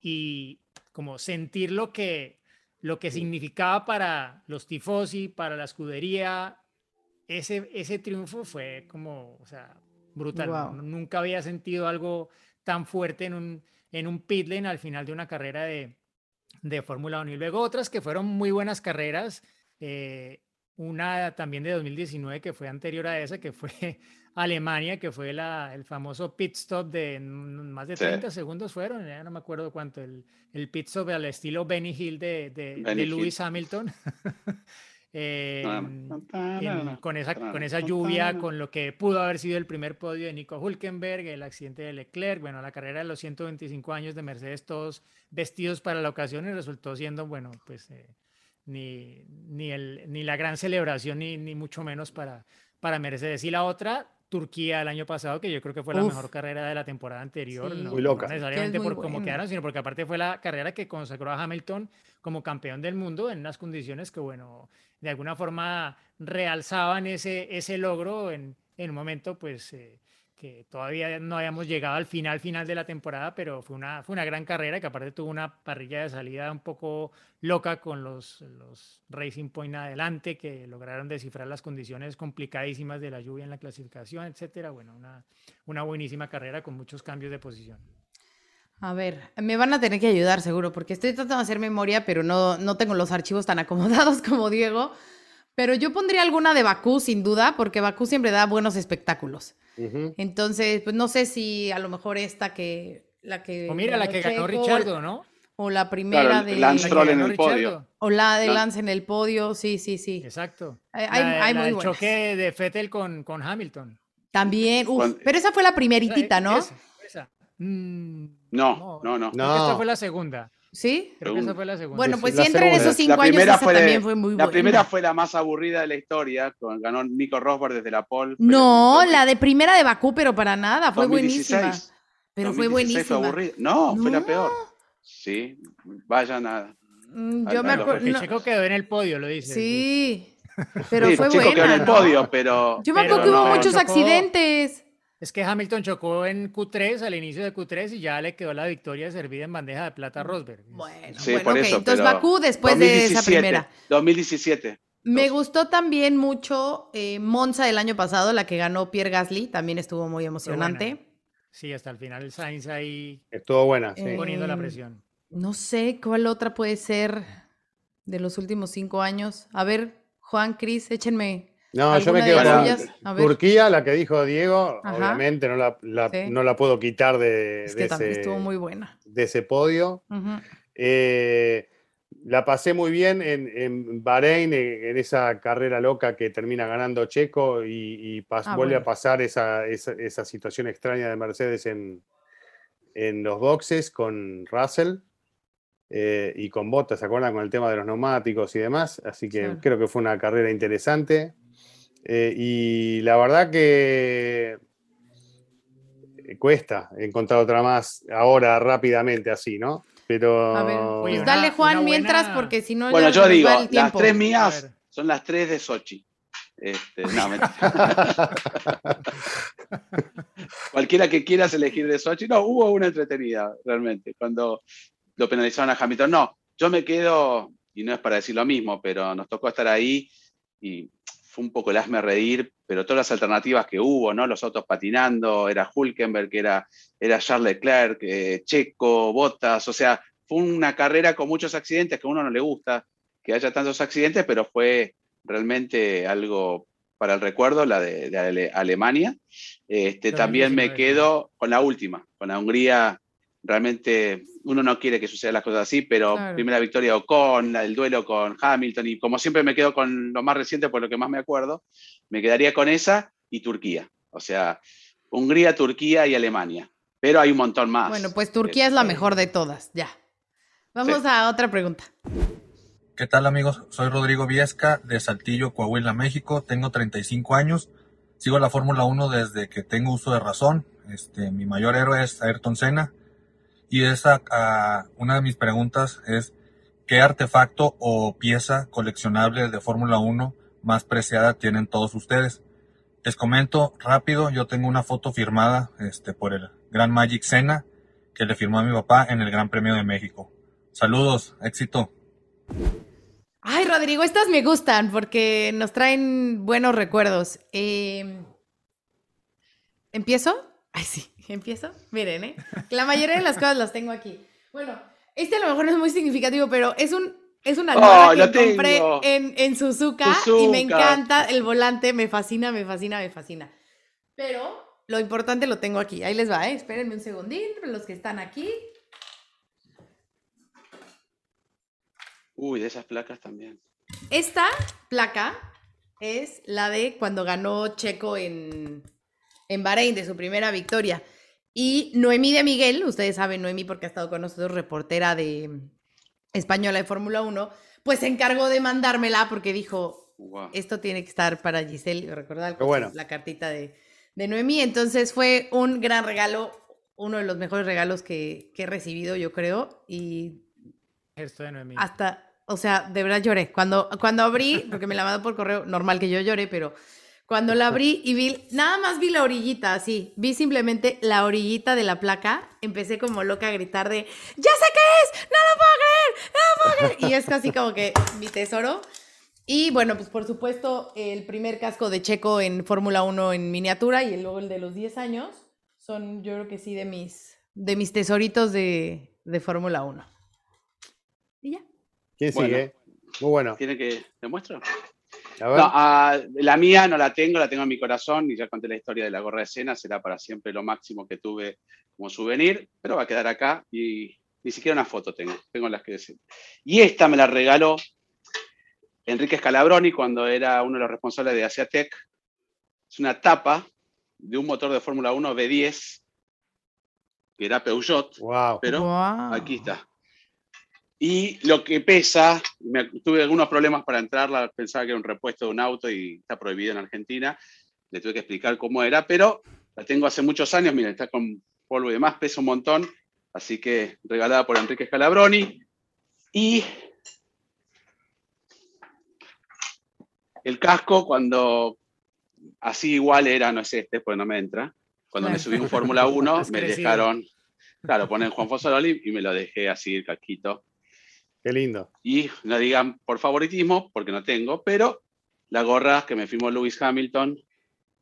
y como sentir lo que, lo que significaba para los tifosi, para la escudería, ese, ese triunfo fue como, o sea, brutal. Nunca había sentido algo tan fuerte en un, en un pit lane al final de una carrera de, de Fórmula 1. Y luego otras que fueron muy buenas carreras. Eh, una también de 2019 que fue anterior a esa, que fue (laughs) Alemania, que fue la, el famoso pit stop de más de 30 segundos fueron, ya no me acuerdo cuánto, el, el pit stop al estilo Benny Hill de, de, de Lewis Hamilton. (laughs) Eh, con, esa, con esa lluvia, con lo que pudo haber sido el primer podio de Nico Hulkenberg, el accidente de Leclerc, bueno, la carrera de los 125 años de Mercedes, todos vestidos para la ocasión y resultó siendo, bueno, pues eh, ni, ni, el, ni la gran celebración, ni, ni mucho menos para, para Mercedes. Y la otra, Turquía el año pasado, que yo creo que fue la mejor carrera de la temporada anterior. no, muy loca. necesariamente por cómo quedaron, sino porque aparte fue la carrera que consagró a Hamilton como campeón del mundo en unas condiciones que, bueno, de alguna forma realzaban ese, ese logro en, en un momento, pues, eh, que todavía no habíamos llegado al final, final de la temporada, pero fue una, fue una gran carrera que aparte tuvo una parrilla de salida un poco loca con los, los Racing Point adelante, que lograron descifrar las condiciones complicadísimas de la lluvia en la clasificación, etcétera. Bueno, una, una buenísima carrera con muchos cambios de posición. A ver, me van a tener que ayudar seguro, porque estoy tratando de hacer memoria, pero no, no tengo los archivos tan acomodados (laughs) como Diego. Pero yo pondría alguna de Bakú, sin duda, porque Bakú siempre da buenos espectáculos. Entonces, pues no sé si a lo mejor esta que. La que o mira, la que ganó Richardo, ¿no? O la primera de. Lance Stroll en el podio. O la de Lance en el podio, sí, sí, sí. Exacto. Hay, hay, muy el choque de Fettel con, con Hamilton. También, uf, pero esa fue la primeritita, ¿no? Esa, mm, no, no, no. no. Esta fue la segunda. ¿Sí? Creo que esa fue la segunda. Bueno, pues si entra en esos cinco años, esa fue también fue muy buena. La primera fue la más aburrida de la historia, con, ganó Nico Rosberg desde la pole. No, la de primera de Bakú, pero para nada, fue buenísima. Pero fue buenísima. no, fue la peor. Sí, vaya nada. Mm, yo me acuerdo. El Checo quedó en el podio, lo dice. Sí. Pero Sí, fue Checo quedó en buena, el ¿no? podio, pero. Yo me acuerdo que hubo no, muchos chocó- accidentes. Es que Hamilton chocó en Q3 al inicio de Q3 y ya le quedó la victoria servida en bandeja de plata a Rosberg. Bueno, Sí, bueno, por ok, eso. entonces Bakú después de esa 2017, primera. 2017. Me Dos. gustó también mucho eh, Monza del año pasado, la que ganó Pierre Gasly, también estuvo muy emocionante. Sí, hasta el final el Sainz ahí Estuvo buena, sí. Eh, poniendo la Em, presión. No sé cuál otra puede ser de los últimos cinco años. A ver, Juan, Cris, échenme. No, yo me quedo con Turquía, la que dijo Diego, Ajá. obviamente no la, la- Sí. no la puedo quitar de, es de que también ese, estuvo muy buena. de ese podio. Eh, la pasé muy bien en, en Bahrein, en, en esa carrera loca que termina ganando Checo y, y pas- Ah, vuelve bueno. a pasar esa, esa- esa situación extraña de Mercedes en, en los boxes con Russell eh, y con Bottas, ¿se acuerdan? Con el tema de los neumáticos y demás. Así que creo que fue una carrera interesante. Eh, y la verdad que eh, cuesta encontrar otra más ahora rápidamente así, ¿no? Pero A ver, pues una- dale Juan mientras, buena- porque si no Bueno, yo digo, las tres mías son las tres de Sochi. Este, no. (laughs) (laughs) Cualquiera que quieras elegir de Sochi. No, hubo una entretenida, realmente, cuando lo penalizaron a Hamilton. No, yo me quedo, y no es para decir lo mismo, pero nos tocó estar ahí y fue un poco el hazme reír, pero todas las alternativas que hubo, ¿no? Los autos patinando, era Hulkenberg, era, era Charles Leclerc, eh, Checo, Bottas, o sea, fue una carrera con muchos accidentes que a uno no le gusta que haya tantos accidentes, pero fue realmente algo para el recuerdo, la de, de Ale- Alemania. Este, también me 2019, quedo con la última, con la Hungría. Realmente uno no quiere que sucedan las cosas así, pero Claro. primera victoria de Ocon, la- el duelo con Hamilton, y como siempre me quedo con lo más reciente, por lo que más me acuerdo, me quedaría con esa y Turquía. O sea, Hungría, Turquía y Alemania. Pero hay un montón más. Bueno, pues Turquía es la mejor de todas, ya. Vamos Sí. a otra pregunta. ¿Qué tal amigos? Soy Rodrigo Viesca de Saltillo, Coahuila, México. Tengo 35 años. Sigo la Fórmula 1 desde que tengo uso de razón. Este, mi mayor héroe es Ayrton Senna. Y esa, una de mis preguntas es, ¿qué artefacto o pieza coleccionable de Fórmula 1 más preciada tienen todos ustedes? Les comento rápido, yo tengo una foto firmada este, por el Gran Magic Senna que le firmó a mi papá en el Gran Premio de México. Saludos, éxito. Ay, Rodrigo, estas me gustan porque nos traen buenos recuerdos. Eh, ¿Empiezo? Ay, sí, ¿empiezo? Miren, ¿eh? La mayoría de las cosas las tengo aquí. Bueno, este a lo mejor no es muy significativo, pero es un es una Oh, almohada lo que compré en, en Suzuka, y me encanta el volante, me fascina, me fascina, me fascina. Pero lo importante lo tengo aquí. Ahí les va, ¿eh? Espérenme un segundín, los que están aquí. Uy, de esas placas también. Esta placa es la de cuando ganó Checo en, en Bahrein, de su primera victoria. Y Noemí de Miguel, ustedes saben Noemí porque ha estado con nosotros, reportera de española de Fórmula 1, pues se encargó de mandármela porque dijo, Guau. esto tiene que estar para Giselle, recordar Qué bueno. la cartita de, de Noemí. Entonces fue un gran regalo, uno de los mejores regalos que, que he recibido, yo creo. Y Esto de Noemí. hasta, o sea, de verdad lloré. Cuando, cuando abrí, porque me la mandó por correo, normal que yo lloré, pero cuando la abrí y vi, nada más vi la orillita, así, vi simplemente la orillita de la placa, empecé como loca a gritar de, ya sé qué es, no lo puedo creer, no lo puedo creer. Y es casi como que mi tesoro. Y bueno, pues por supuesto, el primer casco de Checo en Fórmula 1 en miniatura y luego el de los 10 años son, yo creo que sí, de mis, de mis tesoritos de, de Fórmula 1. Y ya. ¿Quién Bueno. sigue? Muy bueno. ¿Tiene que. ¿Te A. No, la mía no la tengo, la tengo en mi corazón y ya conté la historia de la gorra de cena, será para siempre lo máximo que tuve como souvenir, pero va a quedar acá y ni siquiera una foto tengo, tengo las que decir. Y esta me la regaló Enrique Scalabroni cuando era uno de los responsables de Asiatec. Es una tapa de un motor de Fórmula 1 V10, que era Peugeot, Wow. pero. Aquí está. Y lo que pesa, me- tuve algunos problemas para entrarla, pensaba que era un repuesto de un auto y está prohibido en Argentina. Le tuve que explicar cómo era, pero la tengo hace muchos años, miren, está con polvo y demás, pesa un montón, así que regalada por Enrique Scalabroni. Y el casco cuando así igual era, no es este, pues no me entra. Cuando me subí un Fórmula 1, Has (laughs) me dejaron, claro, ponen Juan Fosololi y me lo dejé así el casquito. Qué lindo. Y no digan por favoritismo, porque no tengo, pero la gorra que me firmó Lewis Hamilton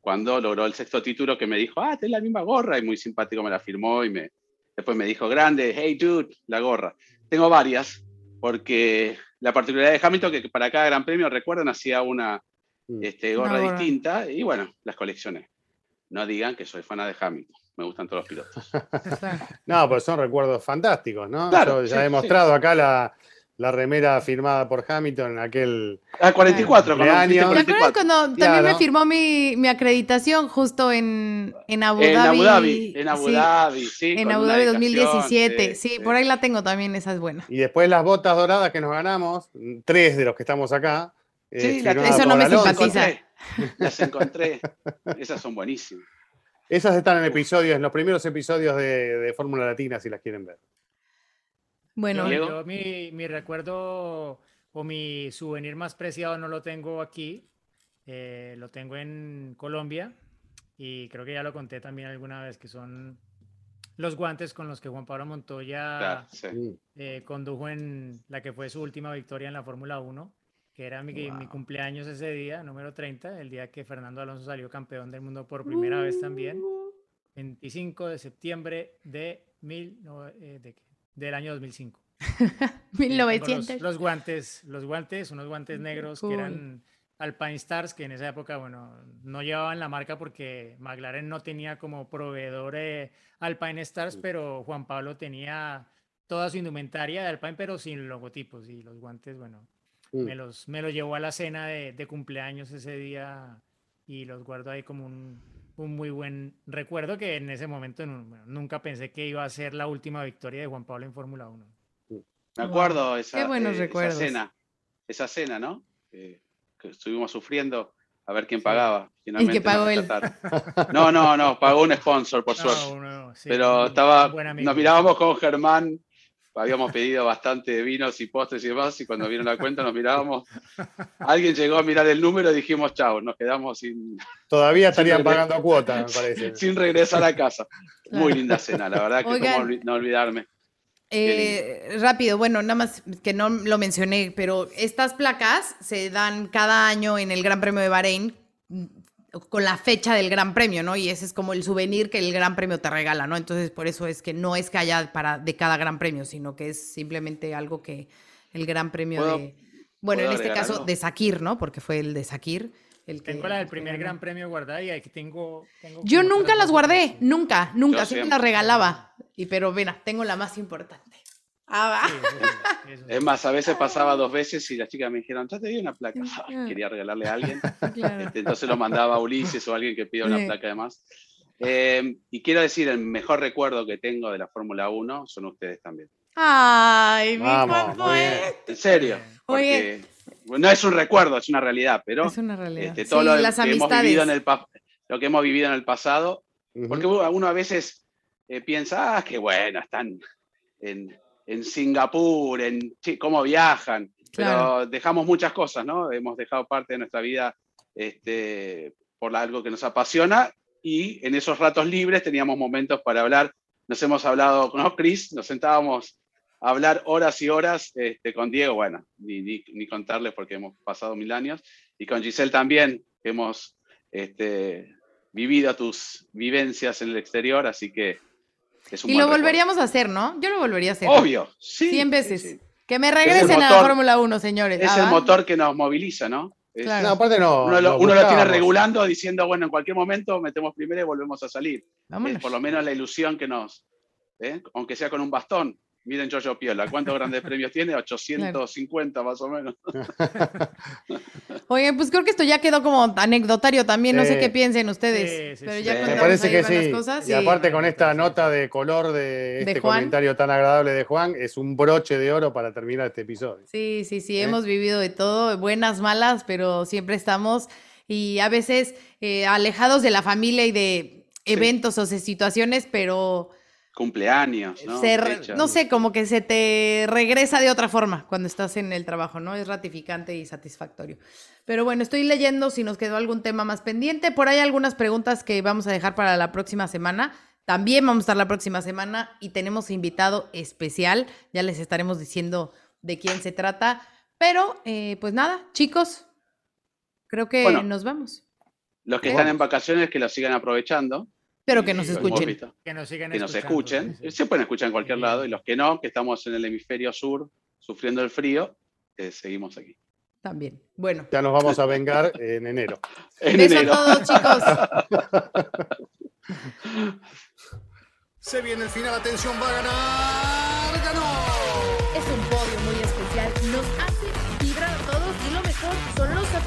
cuando logró el sexto título, que me dijo, ah, tenés la misma gorra, y muy simpático me la firmó y me, después me dijo, grande, hey dude, la gorra. Tengo varias, porque la particularidad de Hamilton, que para cada gran premio, recuerdan, hacía una Mm. este, Una gorra gorra. distinta, y bueno, las coleccioné. No digan que soy fan de Hamilton, me gustan todos los pilotos. (laughs) No, pues son recuerdos fantásticos, ¿no? Claro, Yo ya sí, he mostrado acá la, la remera firmada por Hamilton en aquel Ah, 44, cuando Cumpleaños. fuiste ¿Te acuerdas 44. cuando también me firmó mi, mi acreditación justo en, en Abu En Dhabi? Abu Dhabi, en Abu Dhabi, sí. en Abu Dhabi dedicación, 2017. Sí, por ahí la tengo también, esa es buena. Y después las botas doradas que nos ganamos, tres de los que estamos acá. eh, Sí, la firmadas Eso no me simpatiza. encontré. Las encontré. Esas son buenísimas. Esas están en episodios, en los primeros episodios de, de Fórmula Latina, si las quieren ver. Bueno, Yo, mi, mi recuerdo o mi souvenir más preciado no lo tengo aquí, eh, lo tengo en Colombia y creo que ya lo conté también alguna vez, que son los guantes con los que Juan Pablo Montoya Claro, sí. Eh, condujo en la que fue su última victoria en la Fórmula 1, que era mi, mi cumpleaños ese día, número 30, el día que Fernando Alonso salió campeón del mundo por primera vez también, 25 de septiembre de mil, no, eh, de del año 2005. Y (laughs) tengo 1900. Los, los guantes, los guantes, unos guantes negros Cool. que eran Alpine Stars, que en esa época, bueno, no llevaban la marca porque McLaren no tenía como proveedor eh, Alpine Stars, pero Juan Pablo tenía toda su indumentaria de Alpine, pero sin logotipos. Y los guantes, bueno, Mm. me los, me los llevó a la cena de, de cumpleaños ese día y los guardo ahí como un, un muy buen recuerdo que en ese momento bueno, nunca pensé que iba a ser la última victoria de Juan Pablo en Fórmula 1. Me acuerdo esa, Qué buenos eh, esa cena. Esa cena, ¿no? Que, que estuvimos sufriendo a ver quién pagaba. Y Finalmente que pagó nos él. (laughs) No, no, no, pagó un sponsor, por No, suerte. uno- sí, Pero estaba, nos mirábamos con Germán, habíamos pedido bastante de vinos y postres y demás, y cuando vieron la cuenta nos mirábamos. Alguien llegó a mirar el número y dijimos, chao, nos quedamos sin, Todavía estarían pagando cuotas, me parece. (laughs) sin regresar a casa. Muy linda cena, la verdad que Oigan. no olvidarme. Eh, rápido, bueno, nada más que no lo mencioné, pero estas placas se dan cada año en el Gran Premio de Bahrein con la fecha del Gran Premio, ¿no? Y ese es como el souvenir que el Gran Premio te regala, ¿no? Entonces, por eso es que no es que haya para de cada Gran Premio, sino que es simplemente algo que el Gran Premio ¿Puedo- de bueno, en este caso algo? de Sakir, ¿no? Porque fue el de Sakir el que Tengo la del primer. Gran Premio guardada y aquí tengo. tengo Yo nunca las guardé, nunca, nunca, siempre. las regalaba. Y pero mira, tengo la más importante. Ah, va. Sí, eso sí, eso sí. Es más, a veces pasaba dos veces y las chicas me dijeron, ya te di una placa. Ay, quería regalarle a alguien. (laughs) Claro. Este, entonces lo mandaba a Ulises o a alguien que pida una Sí. placa de más. Eh, y quiero decir, el mejor recuerdo que tengo de la Fórmula 1 son ustedes también. Ay, mi Vamos, fue. En serio. Oye. No es un recuerdo, es una realidad, pero Es una realidad. este, todo Sí, lo las que hemos vivido en el lo que hemos vivido en el pasado, porque uno uno a veces eh, piensa, ah, qué bueno, están en, en Singapur, en cómo viajan, pero dejamos muchas cosas, ¿no? Hemos dejado parte de nuestra vida este, por algo que nos apasiona y en esos ratos libres teníamos momentos para hablar. Nos hemos hablado, ¿no, Chris? Nos sentábamos a hablar horas y horas este, con Diego, bueno, ni, ni, ni contarles porque hemos pasado mil años, y con Giselle también, hemos este, vivido tus vivencias en el exterior, así que es un Y lo volveríamos a hacer, ¿no? Yo lo volvería a hacer. Obvio, sí. 100 sí, veces. sí. Que me regresen a la. Fórmula 1, señores. Es Ah, el motor que nos moviliza, ¿no? Es- Claro. No, aparte no. Uno, lo, lo uno lo tiene regulando diciendo, bueno, en cualquier momento metemos primero y volvemos a salir. Es por lo menos la ilusión que nos, ¿eh? aunque sea con un bastón. Miren Giorgio Piola, ¿cuántos grandes premios tiene? 850 más o menos. (laughs) Oye, pues creo que esto ya quedó como anecdotario también. No sé qué piensen ustedes. Sí, sí, pero ya Me parece que sí. cosas y aparte con esta nota de color de De este Juan. comentario tan agradable de Juan, es un broche de oro para terminar este episodio. Sí, sí, sí, ¿Eh? hemos vivido de todo, buenas, malas, pero siempre estamos y a veces eh, alejados de la familia y de eventos o de situaciones, pero cumpleaños, ¿no? se sé, como que se te regresa de otra forma cuando estás en el trabajo, ¿no? Es ratificante y satisfactorio. Pero bueno, estoy leyendo si nos quedó algún tema más pendiente. Por ahí algunas preguntas que vamos a dejar para la próxima semana. También vamos a estar la próxima semana y tenemos invitado especial. Ya les estaremos diciendo de quién se trata. Pero, eh, pues nada, chicos, creo que Bueno. nos vamos. Los que ¿Qué? están en vacaciones que lo sigan aprovechando. Pero que nos escuchen. Que nos sigan Que nos escuchen. sí, sí. Se pueden escuchar en cualquier Sí. lado. Y los que no, que estamos en el hemisferio sur sufriendo el frío, eh, seguimos aquí. También. Bueno. Ya nos vamos a vengar en enero. (laughs) En Beso enero. a todos, chicos. Se viene el final, atención, va a ganar. ¡Ganó! Es un podio muy